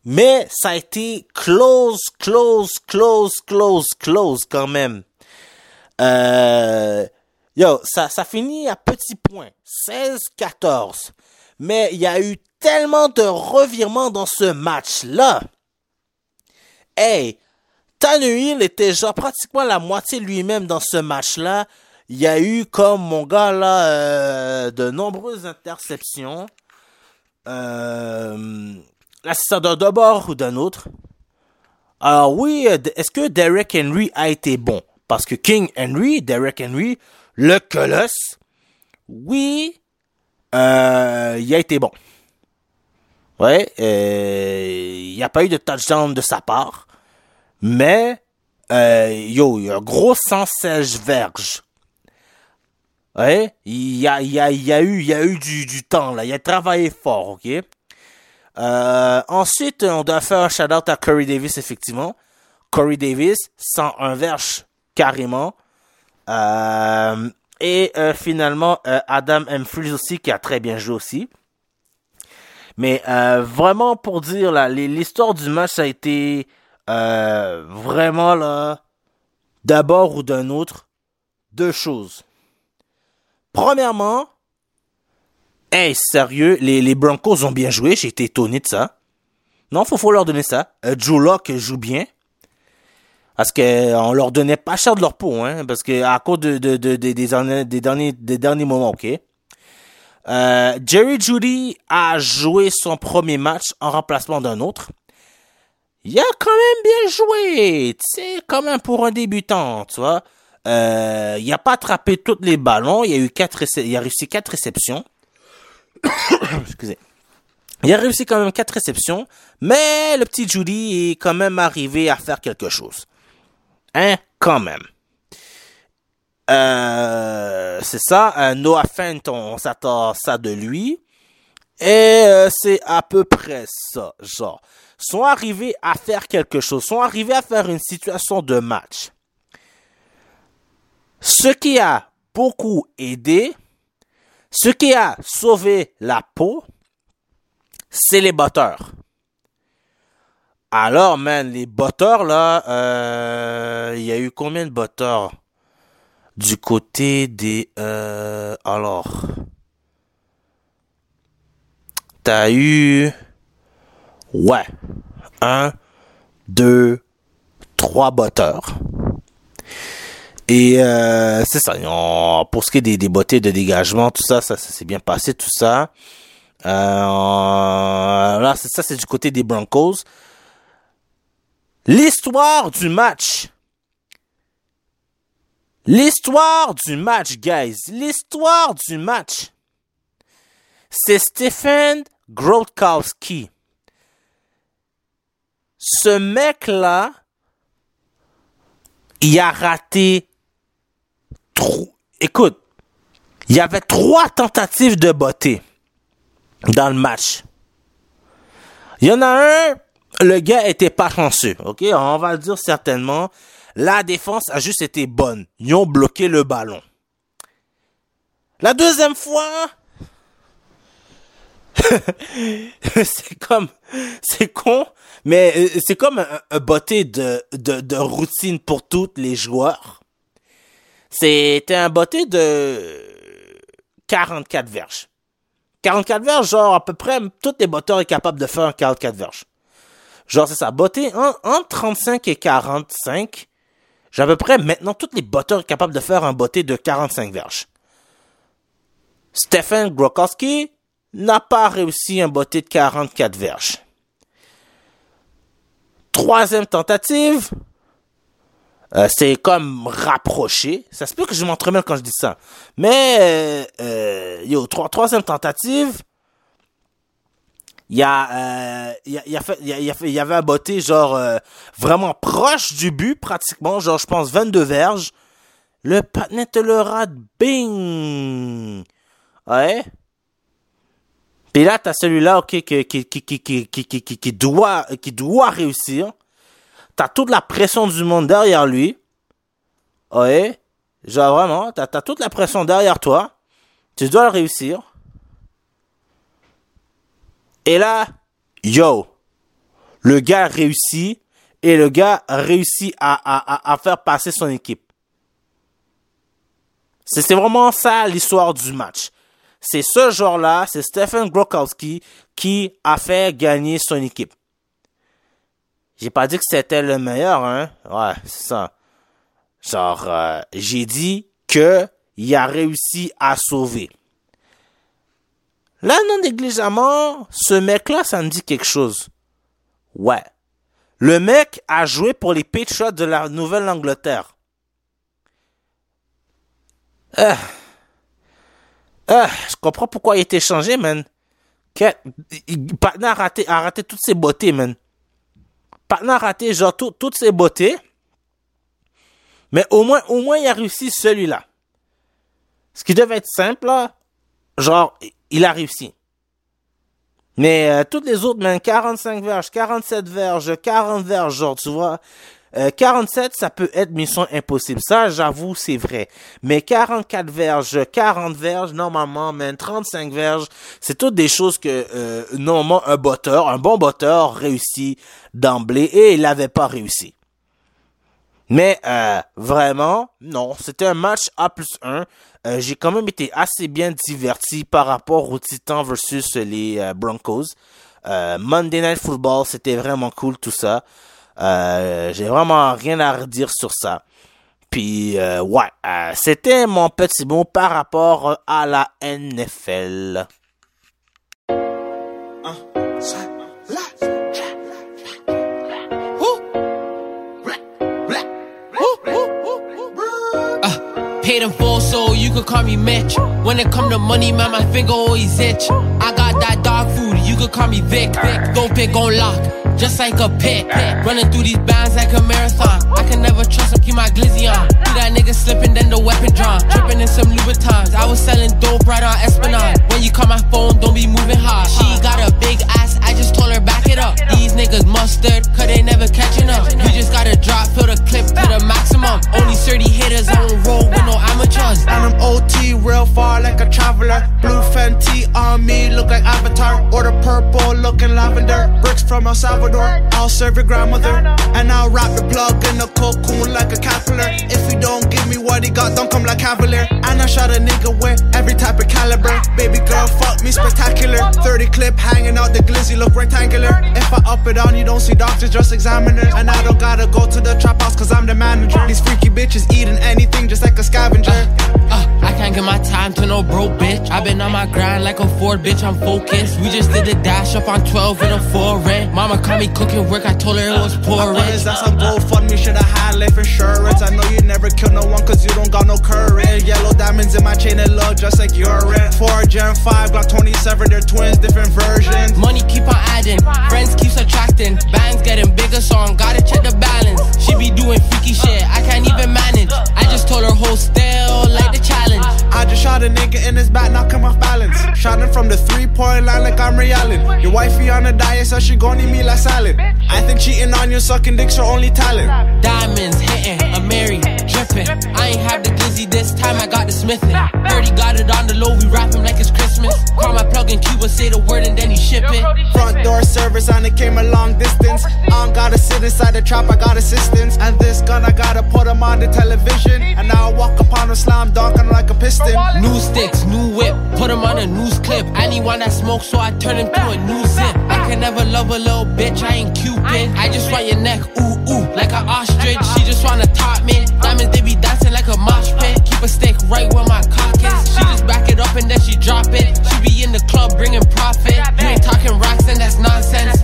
Mais ça a été close, close, close, close, close quand même. Euh, yo, ça, ça finit à petits points. 16-14. Mais il y a eu tellement de revirements dans ce match-là. Hey, Tannehill était genre pratiquement la moitié lui-même dans ce match-là. Il y a eu, comme mon gars là, euh, de nombreuses interceptions. Euh, ça d'un bord ou d'un autre? Alors oui, est-ce que Derek Henry a été bon? Parce que King Henry, Derek Henry, le colosse, oui, euh, il a été bon. Ouais, euh, il n'y a pas eu de touchdown de sa part, mais euh, yo, il y a un gros 116 verges. Ouais, il y a, y a, y a eu, y a eu du, du temps là, il a travaillé fort, ok? Euh, ensuite, on doit faire un shout out à Corey Davis effectivement. Corey Davis, 101 verges carrément. Euh, et euh, finalement, euh, Adam Humphries aussi, qui a très bien joué aussi. Mais euh, vraiment, pour dire, là, l'histoire du match, a été vraiment, là, d'abord ou d'un autre, deux choses. Premièrement, hey, sérieux, les, les Broncos ont bien joué, j'ai été étonné de ça. Non, faut, faut leur donner ça. Euh, Joe Locke joue bien. Parce que on leur donnait pas cher de leur peau, hein, parce que à cause de, de, de, des, derniers, des derniers des derniers moments, ok. Euh, Jerry Judy a joué son premier match en remplacement d'un autre. Il a quand même bien joué, sais, quand même pour un débutant, tu vois. Euh, il a pas attrapé tous les ballons, il a eu quatre, il a réussi quatre réceptions. *coughs* Excusez. Il a réussi quand même quatre réceptions, mais le petit Judy est quand même arrivé à faire quelque chose. Hein, quand même. Euh, c'est ça, un Noah Fent, on s'attend ça de lui. Et euh, c'est à peu près ça, genre. Sont arrivés à faire quelque chose, sont arrivés à faire une situation de match. Ce qui a beaucoup aidé, ce qui a sauvé la peau, c'est les batteurs. Alors, man, les botteurs, là, euh, il y a eu combien de botteurs du côté des... Euh, alors... T'as eu... Ouais. Un, deux, trois botteurs. Et euh, c'est ça. pour ce qui est des, bottées de dégagement, tout ça, ça, ça s'est bien passé, tout ça. Euh, là, c'est ça, c'est du côté des Broncos. L'histoire du match. L'histoire du match, guys. L'histoire du match. C'est Stephen Grotkowski. Ce mec-là, il a raté Écoute, il y avait trois tentatives de beauté dans le match. Il y en a un, le gars était pas chanceux, ok? On va le dire certainement. La défense a juste été bonne. Ils ont bloqué le ballon. La deuxième fois, *laughs* c'est comme, c'est con, mais euh, c'est comme un, un botté de, de, de routine pour tous les joueurs. C'était un botté de 44 verges. 44 verges, genre à peu près, tous les botteurs sont capables de faire un 44 verges. Genre, c'est ça, botter entre 35 et 45. J'ai à peu près maintenant tous les botteurs capables de faire un botté de 45 verges. Stephen Grokowski n'a pas réussi un botté de 44 verges. Troisième tentative, euh, c'est comme rapproché. Ça se peut que je m'entremêle quand je dis ça. Mais, euh, euh yo, troisième tentative, il y a, euh, y, a, il, a fait, y a, il y avait un botté genre euh, vraiment proche du but pratiquement, genre je pense 22 verges. Le patinet le rate, bing. Ouais. Puis là t'as celui-là ok qui qui qui qui qui qui, qui, qui doit qui doit réussir. T'as toute la pression du monde derrière lui. Ouais. Genre vraiment, t'as as toute la pression derrière toi. Tu dois le réussir. Et là, yo, le gars réussit et le gars réussit à, à, à faire passer son équipe. C'est vraiment ça l'histoire du match. C'est ce genre-là, c'est Stephen Grokowski qui a fait gagner son équipe. J'ai pas dit que c'était le meilleur, hein. Ouais, c'est ça. Genre, euh, j'ai dit que il a réussi à sauver. Là, non négligemment, ce mec-là, ça me dit quelque chose. Ouais. Le mec a joué pour les Patriots de la Nouvelle-Angleterre. Euh. Euh. Je comprends pourquoi il a été changé, man. Patna a raté, a raté toutes ses beautés, man. Patna a raté, genre, tout- toutes ses beautés. Mais au moins, au moins, il a réussi celui-là. Ce qui devait être simple, là, genre, il a réussi. Mais euh, toutes les autres, man, 45 verges, 47 verges, 40 verges, genre, tu vois. Euh, 47, ça peut être mission impossible. Ça, j'avoue, c'est vrai. Mais 44 verges, 40 verges, normalement, man, 35 verges, c'est toutes des choses que, euh, normalement, un botteur, un bon botteur réussit d'emblée et il n'avait pas réussi. Mais euh, vraiment, non, c'était un match A plus 1. Euh, J'ai quand même été assez bien diverti par rapport aux Titans versus les euh, Broncos. Euh, Monday Night Football, c'était vraiment cool tout ça. Euh, J'ai vraiment rien à redire sur ça. Puis euh, ouais, euh, c'était mon petit mot par rapport à la NFL.
Paid in full, so you could call me Mitch. When it come to money, man, my finger always itch. I got that dog food, you could call me Vic. Vic. Don't pick on lock, just like a pit. Running through these bands like a marathon. I can never trust him, keep my glizzy on. See that nigga slipping, then the weapon drawn. Tripping in some Louboutins. I was selling dope right on Esplanade. When you call my phone, don't be moving hard. She got a big ass, I just told her back it up. These niggas mustard, cause they never catching up. You just gotta drop, fill the clip to the maximum. Only 30 hitters, I don't roll with no amateurs.
And I'm OT real far like a traveler. Blue Fenty on me, look like Avatar. Order purple, looking lavender. Bricks from El Salvador, I'll serve your grandmother. And I'll wrap the plug in a cocoon like a caterpillar. If he don't give me what he got, don't come like Cavalier. And I shot a nigga with every type of caliber. Baby girl, fuck me spectacular. 30 clip hanging out the glizzy, look rectangular. If I up it on, you don't see doctors, just examiners. And I don't gotta go to the trap house, cause I'm the manager. These freaky bitches eating anything just like a scavenger.
Uh, I can't give my time to no broke bitch. i been on my grind like a Ford bitch, I'm focused. We just did a dash up on 12 in a foreign. Mama caught me cooking work, I told her it was pouring.
Is that some GoFundMe? Should I had life insurance? I know you never kill no one cause you don't got no courage. Yellow diamonds in my chain and look just like your urine. 4 Gen 5, Glock 27, they're twins, different versions.
Money keep on adding, friends keep subtracting. Bands getting bigger, so I'm gotta check the balance. She be doing freaky shit, I can't even manage. I just told her hold still like the challenge.
I just shot a nigga in his back, knock him off balance. Shot him from the three point line like I'm Ray Allen. Your wifey on a diet, so she gon' eat me like salad. I think cheating on you, sucking dick's her only talent.
Diamonds hitting, a Mary dripping. I ain't have the glizzy this time, I got the smithing. He got it on the low, we wrap him like it's Christmas. Call my plug in Cuba, say the word and then he ship it.
Front door service it came a long distance. I don't gotta sit inside the trap, I got assistance. And this gun, I gotta put him on the television. And now I walk upon a slam dunk him like a piston.
New sticks, new whip, put him on a news clip. I need one that smokes, so I turn him to a new zip. I can never love a little bitch, I ain't Cupid. I just want your neck, ooh, ooh, like an ostrich. She just wanna top me. Diamonds, they be dancing like a mosh pit. A stick right where my cock is. She just back it up and then she drop it. She be in the club bringing profit. You ain't talking rocks and that's nonsense.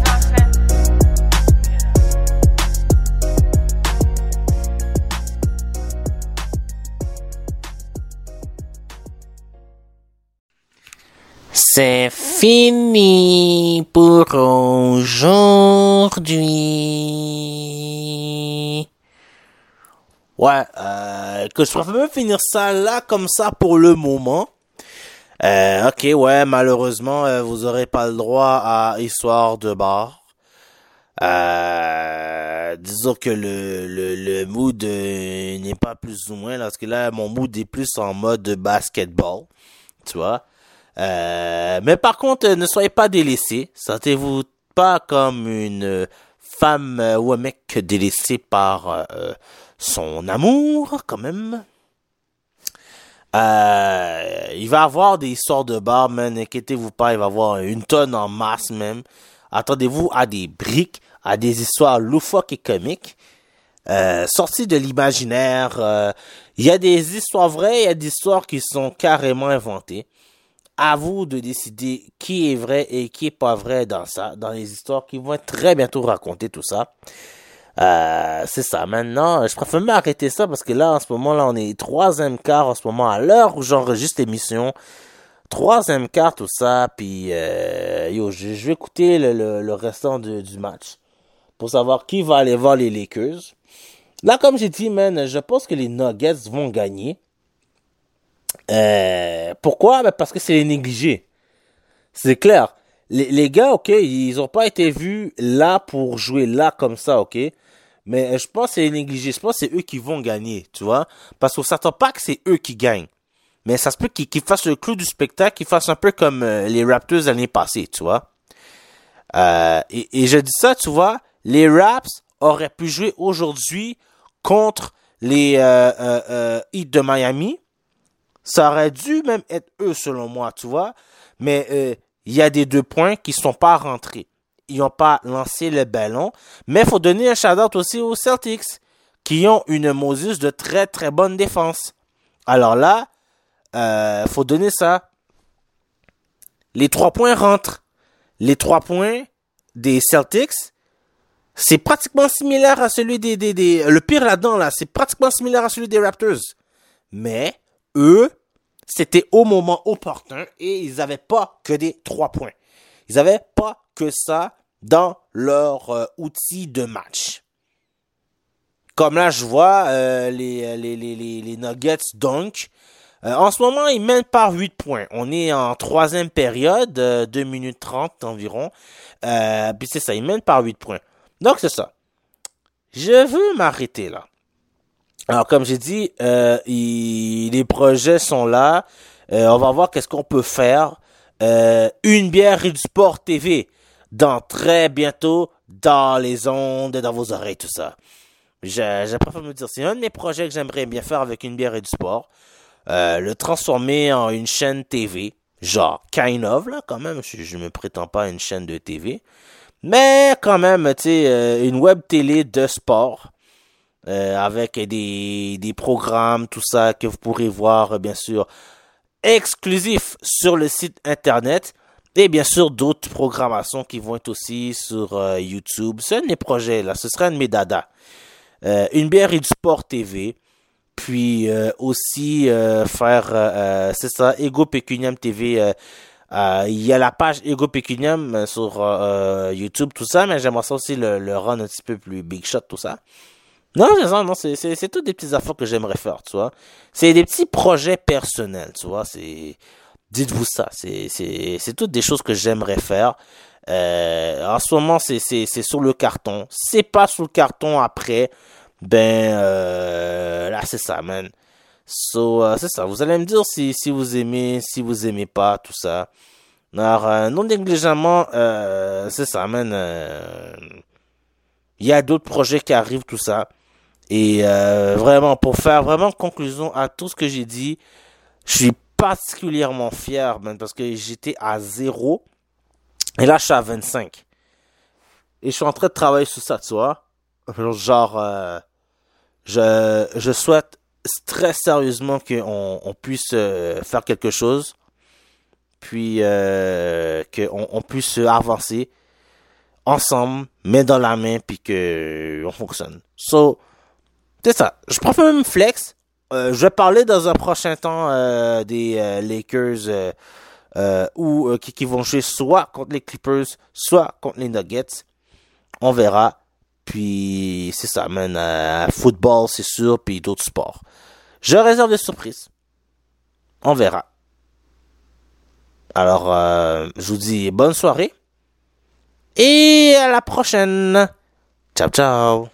C'est fini pour aujourd'hui. Ouais, euh, que je préfère même finir ça là comme ça pour le moment. Euh, ok, ouais, malheureusement, euh, vous aurez pas le droit à histoire de bar. Euh, disons que le, le, le mood euh, n'est pas plus ou moins, parce que là, mon mood est plus en mode basketball, tu vois. Euh, mais par contre, ne soyez pas délaissés. Sentez-vous pas comme une femme ou un mec délaissé par son amour, quand même. Euh, il va avoir des histoires de bar, man. Inquiétez-vous pas, il va avoir une tonne en masse, même. Attendez-vous à des briques, à des histoires loufoques et comiques. Euh, sorties de l'imaginaire. euh, Il y a des histoires vraies, il y a des histoires qui sont carrément inventées à vous de décider qui est vrai et qui est pas vrai dans ça, dans les histoires qui vont être très bientôt racontées, tout ça. Euh, c'est ça. Maintenant, je préfère même arrêter ça parce que là, en ce moment, là, on est troisième quart en ce moment à l'heure où j'enregistre l'émission. troisième quart, tout ça, puis euh, yo, je, vais écouter le, le, le restant du match pour savoir qui va aller voir les Lakers. Là, comme j'ai dit, man, je pense que les Nuggets vont gagner. Euh, pourquoi? Ben, parce que c'est les négligés. C'est clair. Les, les gars, ok, ils ont pas été vus là pour jouer là comme ça, ok? Mais euh, je pense que c'est les négligés. Je pense que c'est eux qui vont gagner, tu vois? Parce qu'on s'attend pas que c'est eux qui gagnent. Mais ça se peut qu'ils fassent le clou du spectacle, qu'ils fassent un peu comme euh, les Raptors l'année passée, tu vois? Euh, et, et je dis ça, tu vois, les Raps auraient pu jouer aujourd'hui contre les euh, euh, Heat de Miami. Ça aurait dû même être eux, selon moi, tu vois? Mais il y a des deux points qui sont pas rentrés. Ils n'ont pas lancé le ballon. Mais il faut donner un shout-out aussi aux Celtics, qui ont une Moses de très très bonne défense. Alors là, euh, faut donner ça. Les trois points rentrent. Les trois points des Celtics, c'est pratiquement similaire à celui des, des, des le pire là-dedans là, c'est pratiquement similaire à celui des Raptors. Mais eux, c'était au moment opportun et ils n'avaient pas que des trois points. Ils n'avaient pas que ça dans leur euh, outil de match. Comme là, je vois euh, les, les, les, les, Nuggets donc. Euh, en ce moment, ils mènent par 8 points. On est en troisième période, euh, 2 minutes 30 environ. Euh, puis c'est ça, ils mènent par 8 points. Donc c'est ça. Je veux m'arrêter là. Alors comme j'ai dit, euh, les projets sont là. Euh, on va voir qu'est-ce qu'on peut faire. Euh, une bière et du sport TV dans très bientôt dans les ondes, dans vos oreilles, tout ça. Je préfère me dire, c'est un de mes projets que j'aimerais bien faire avec une bière et du sport. Euh, le transformer en une chaîne TV. Genre, kind of, là, quand même. Je, je me prétends pas une chaîne de TV. Mais quand même, tu sais, euh, une web télé de sport. Euh, avec des, des programmes, tout ça, que vous pourrez voir, euh, bien sûr, exclusifs sur le site internet. Et bien sûr, d'autres programmations qui vont être aussi sur euh, YouTube. C'est un de mes projets, là. Ce serait un de mes dadas. Euh, une bière et du sport TV. Puis aussi faire, c'est ça, Ego Pecunium TV. Il y a la page Ego Pecunium sur YouTube, tout ça, mais j'aimerais ça aussi le, le run un petit peu plus big shot, tout ça. Non, c'est ça, non, c'est, c'est, c'est des petites affaires que j'aimerais faire, tu vois. C'est des petits projets personnels, tu vois. C'est, dites-vous ça, c'est, c'est, c'est toutes des choses que j'aimerais faire. Euh, en ce moment, c'est, c'est, c'est sur le carton. C'est pas sur le carton après, ben, euh, là, c'est ça, man. So, euh, c'est ça. Vous allez me dire si, si vous aimez, si vous aimez pas, tout ça. Alors, non négligemment, c'est ça, man. Il y a d'autres projets qui arrivent, tout ça. Et euh, vraiment, pour faire vraiment conclusion à tout ce que j'ai dit, je suis particulièrement fier, parce que j'étais à zéro. Et là, je suis à 25. Et je suis en train de travailler sur ça, tu vois. Genre, euh, je, je souhaite très sérieusement qu'on on puisse euh, faire quelque chose. Puis euh, qu'on on puisse avancer ensemble, main dans la main, puis que on fonctionne. So, c'est ça. Je préfère même flex. Euh, je vais parler dans un prochain temps euh, des euh, Lakers ou qui, vont jouer soit contre les Clippers, soit contre les Nuggets. On verra. Puis c'est ça, man. Football, c'est sûr, puis d'autres sports. Je réserve des surprises. On verra. Alors, je vous dis bonne soirée. Et à la prochaine. Ciao, ciao.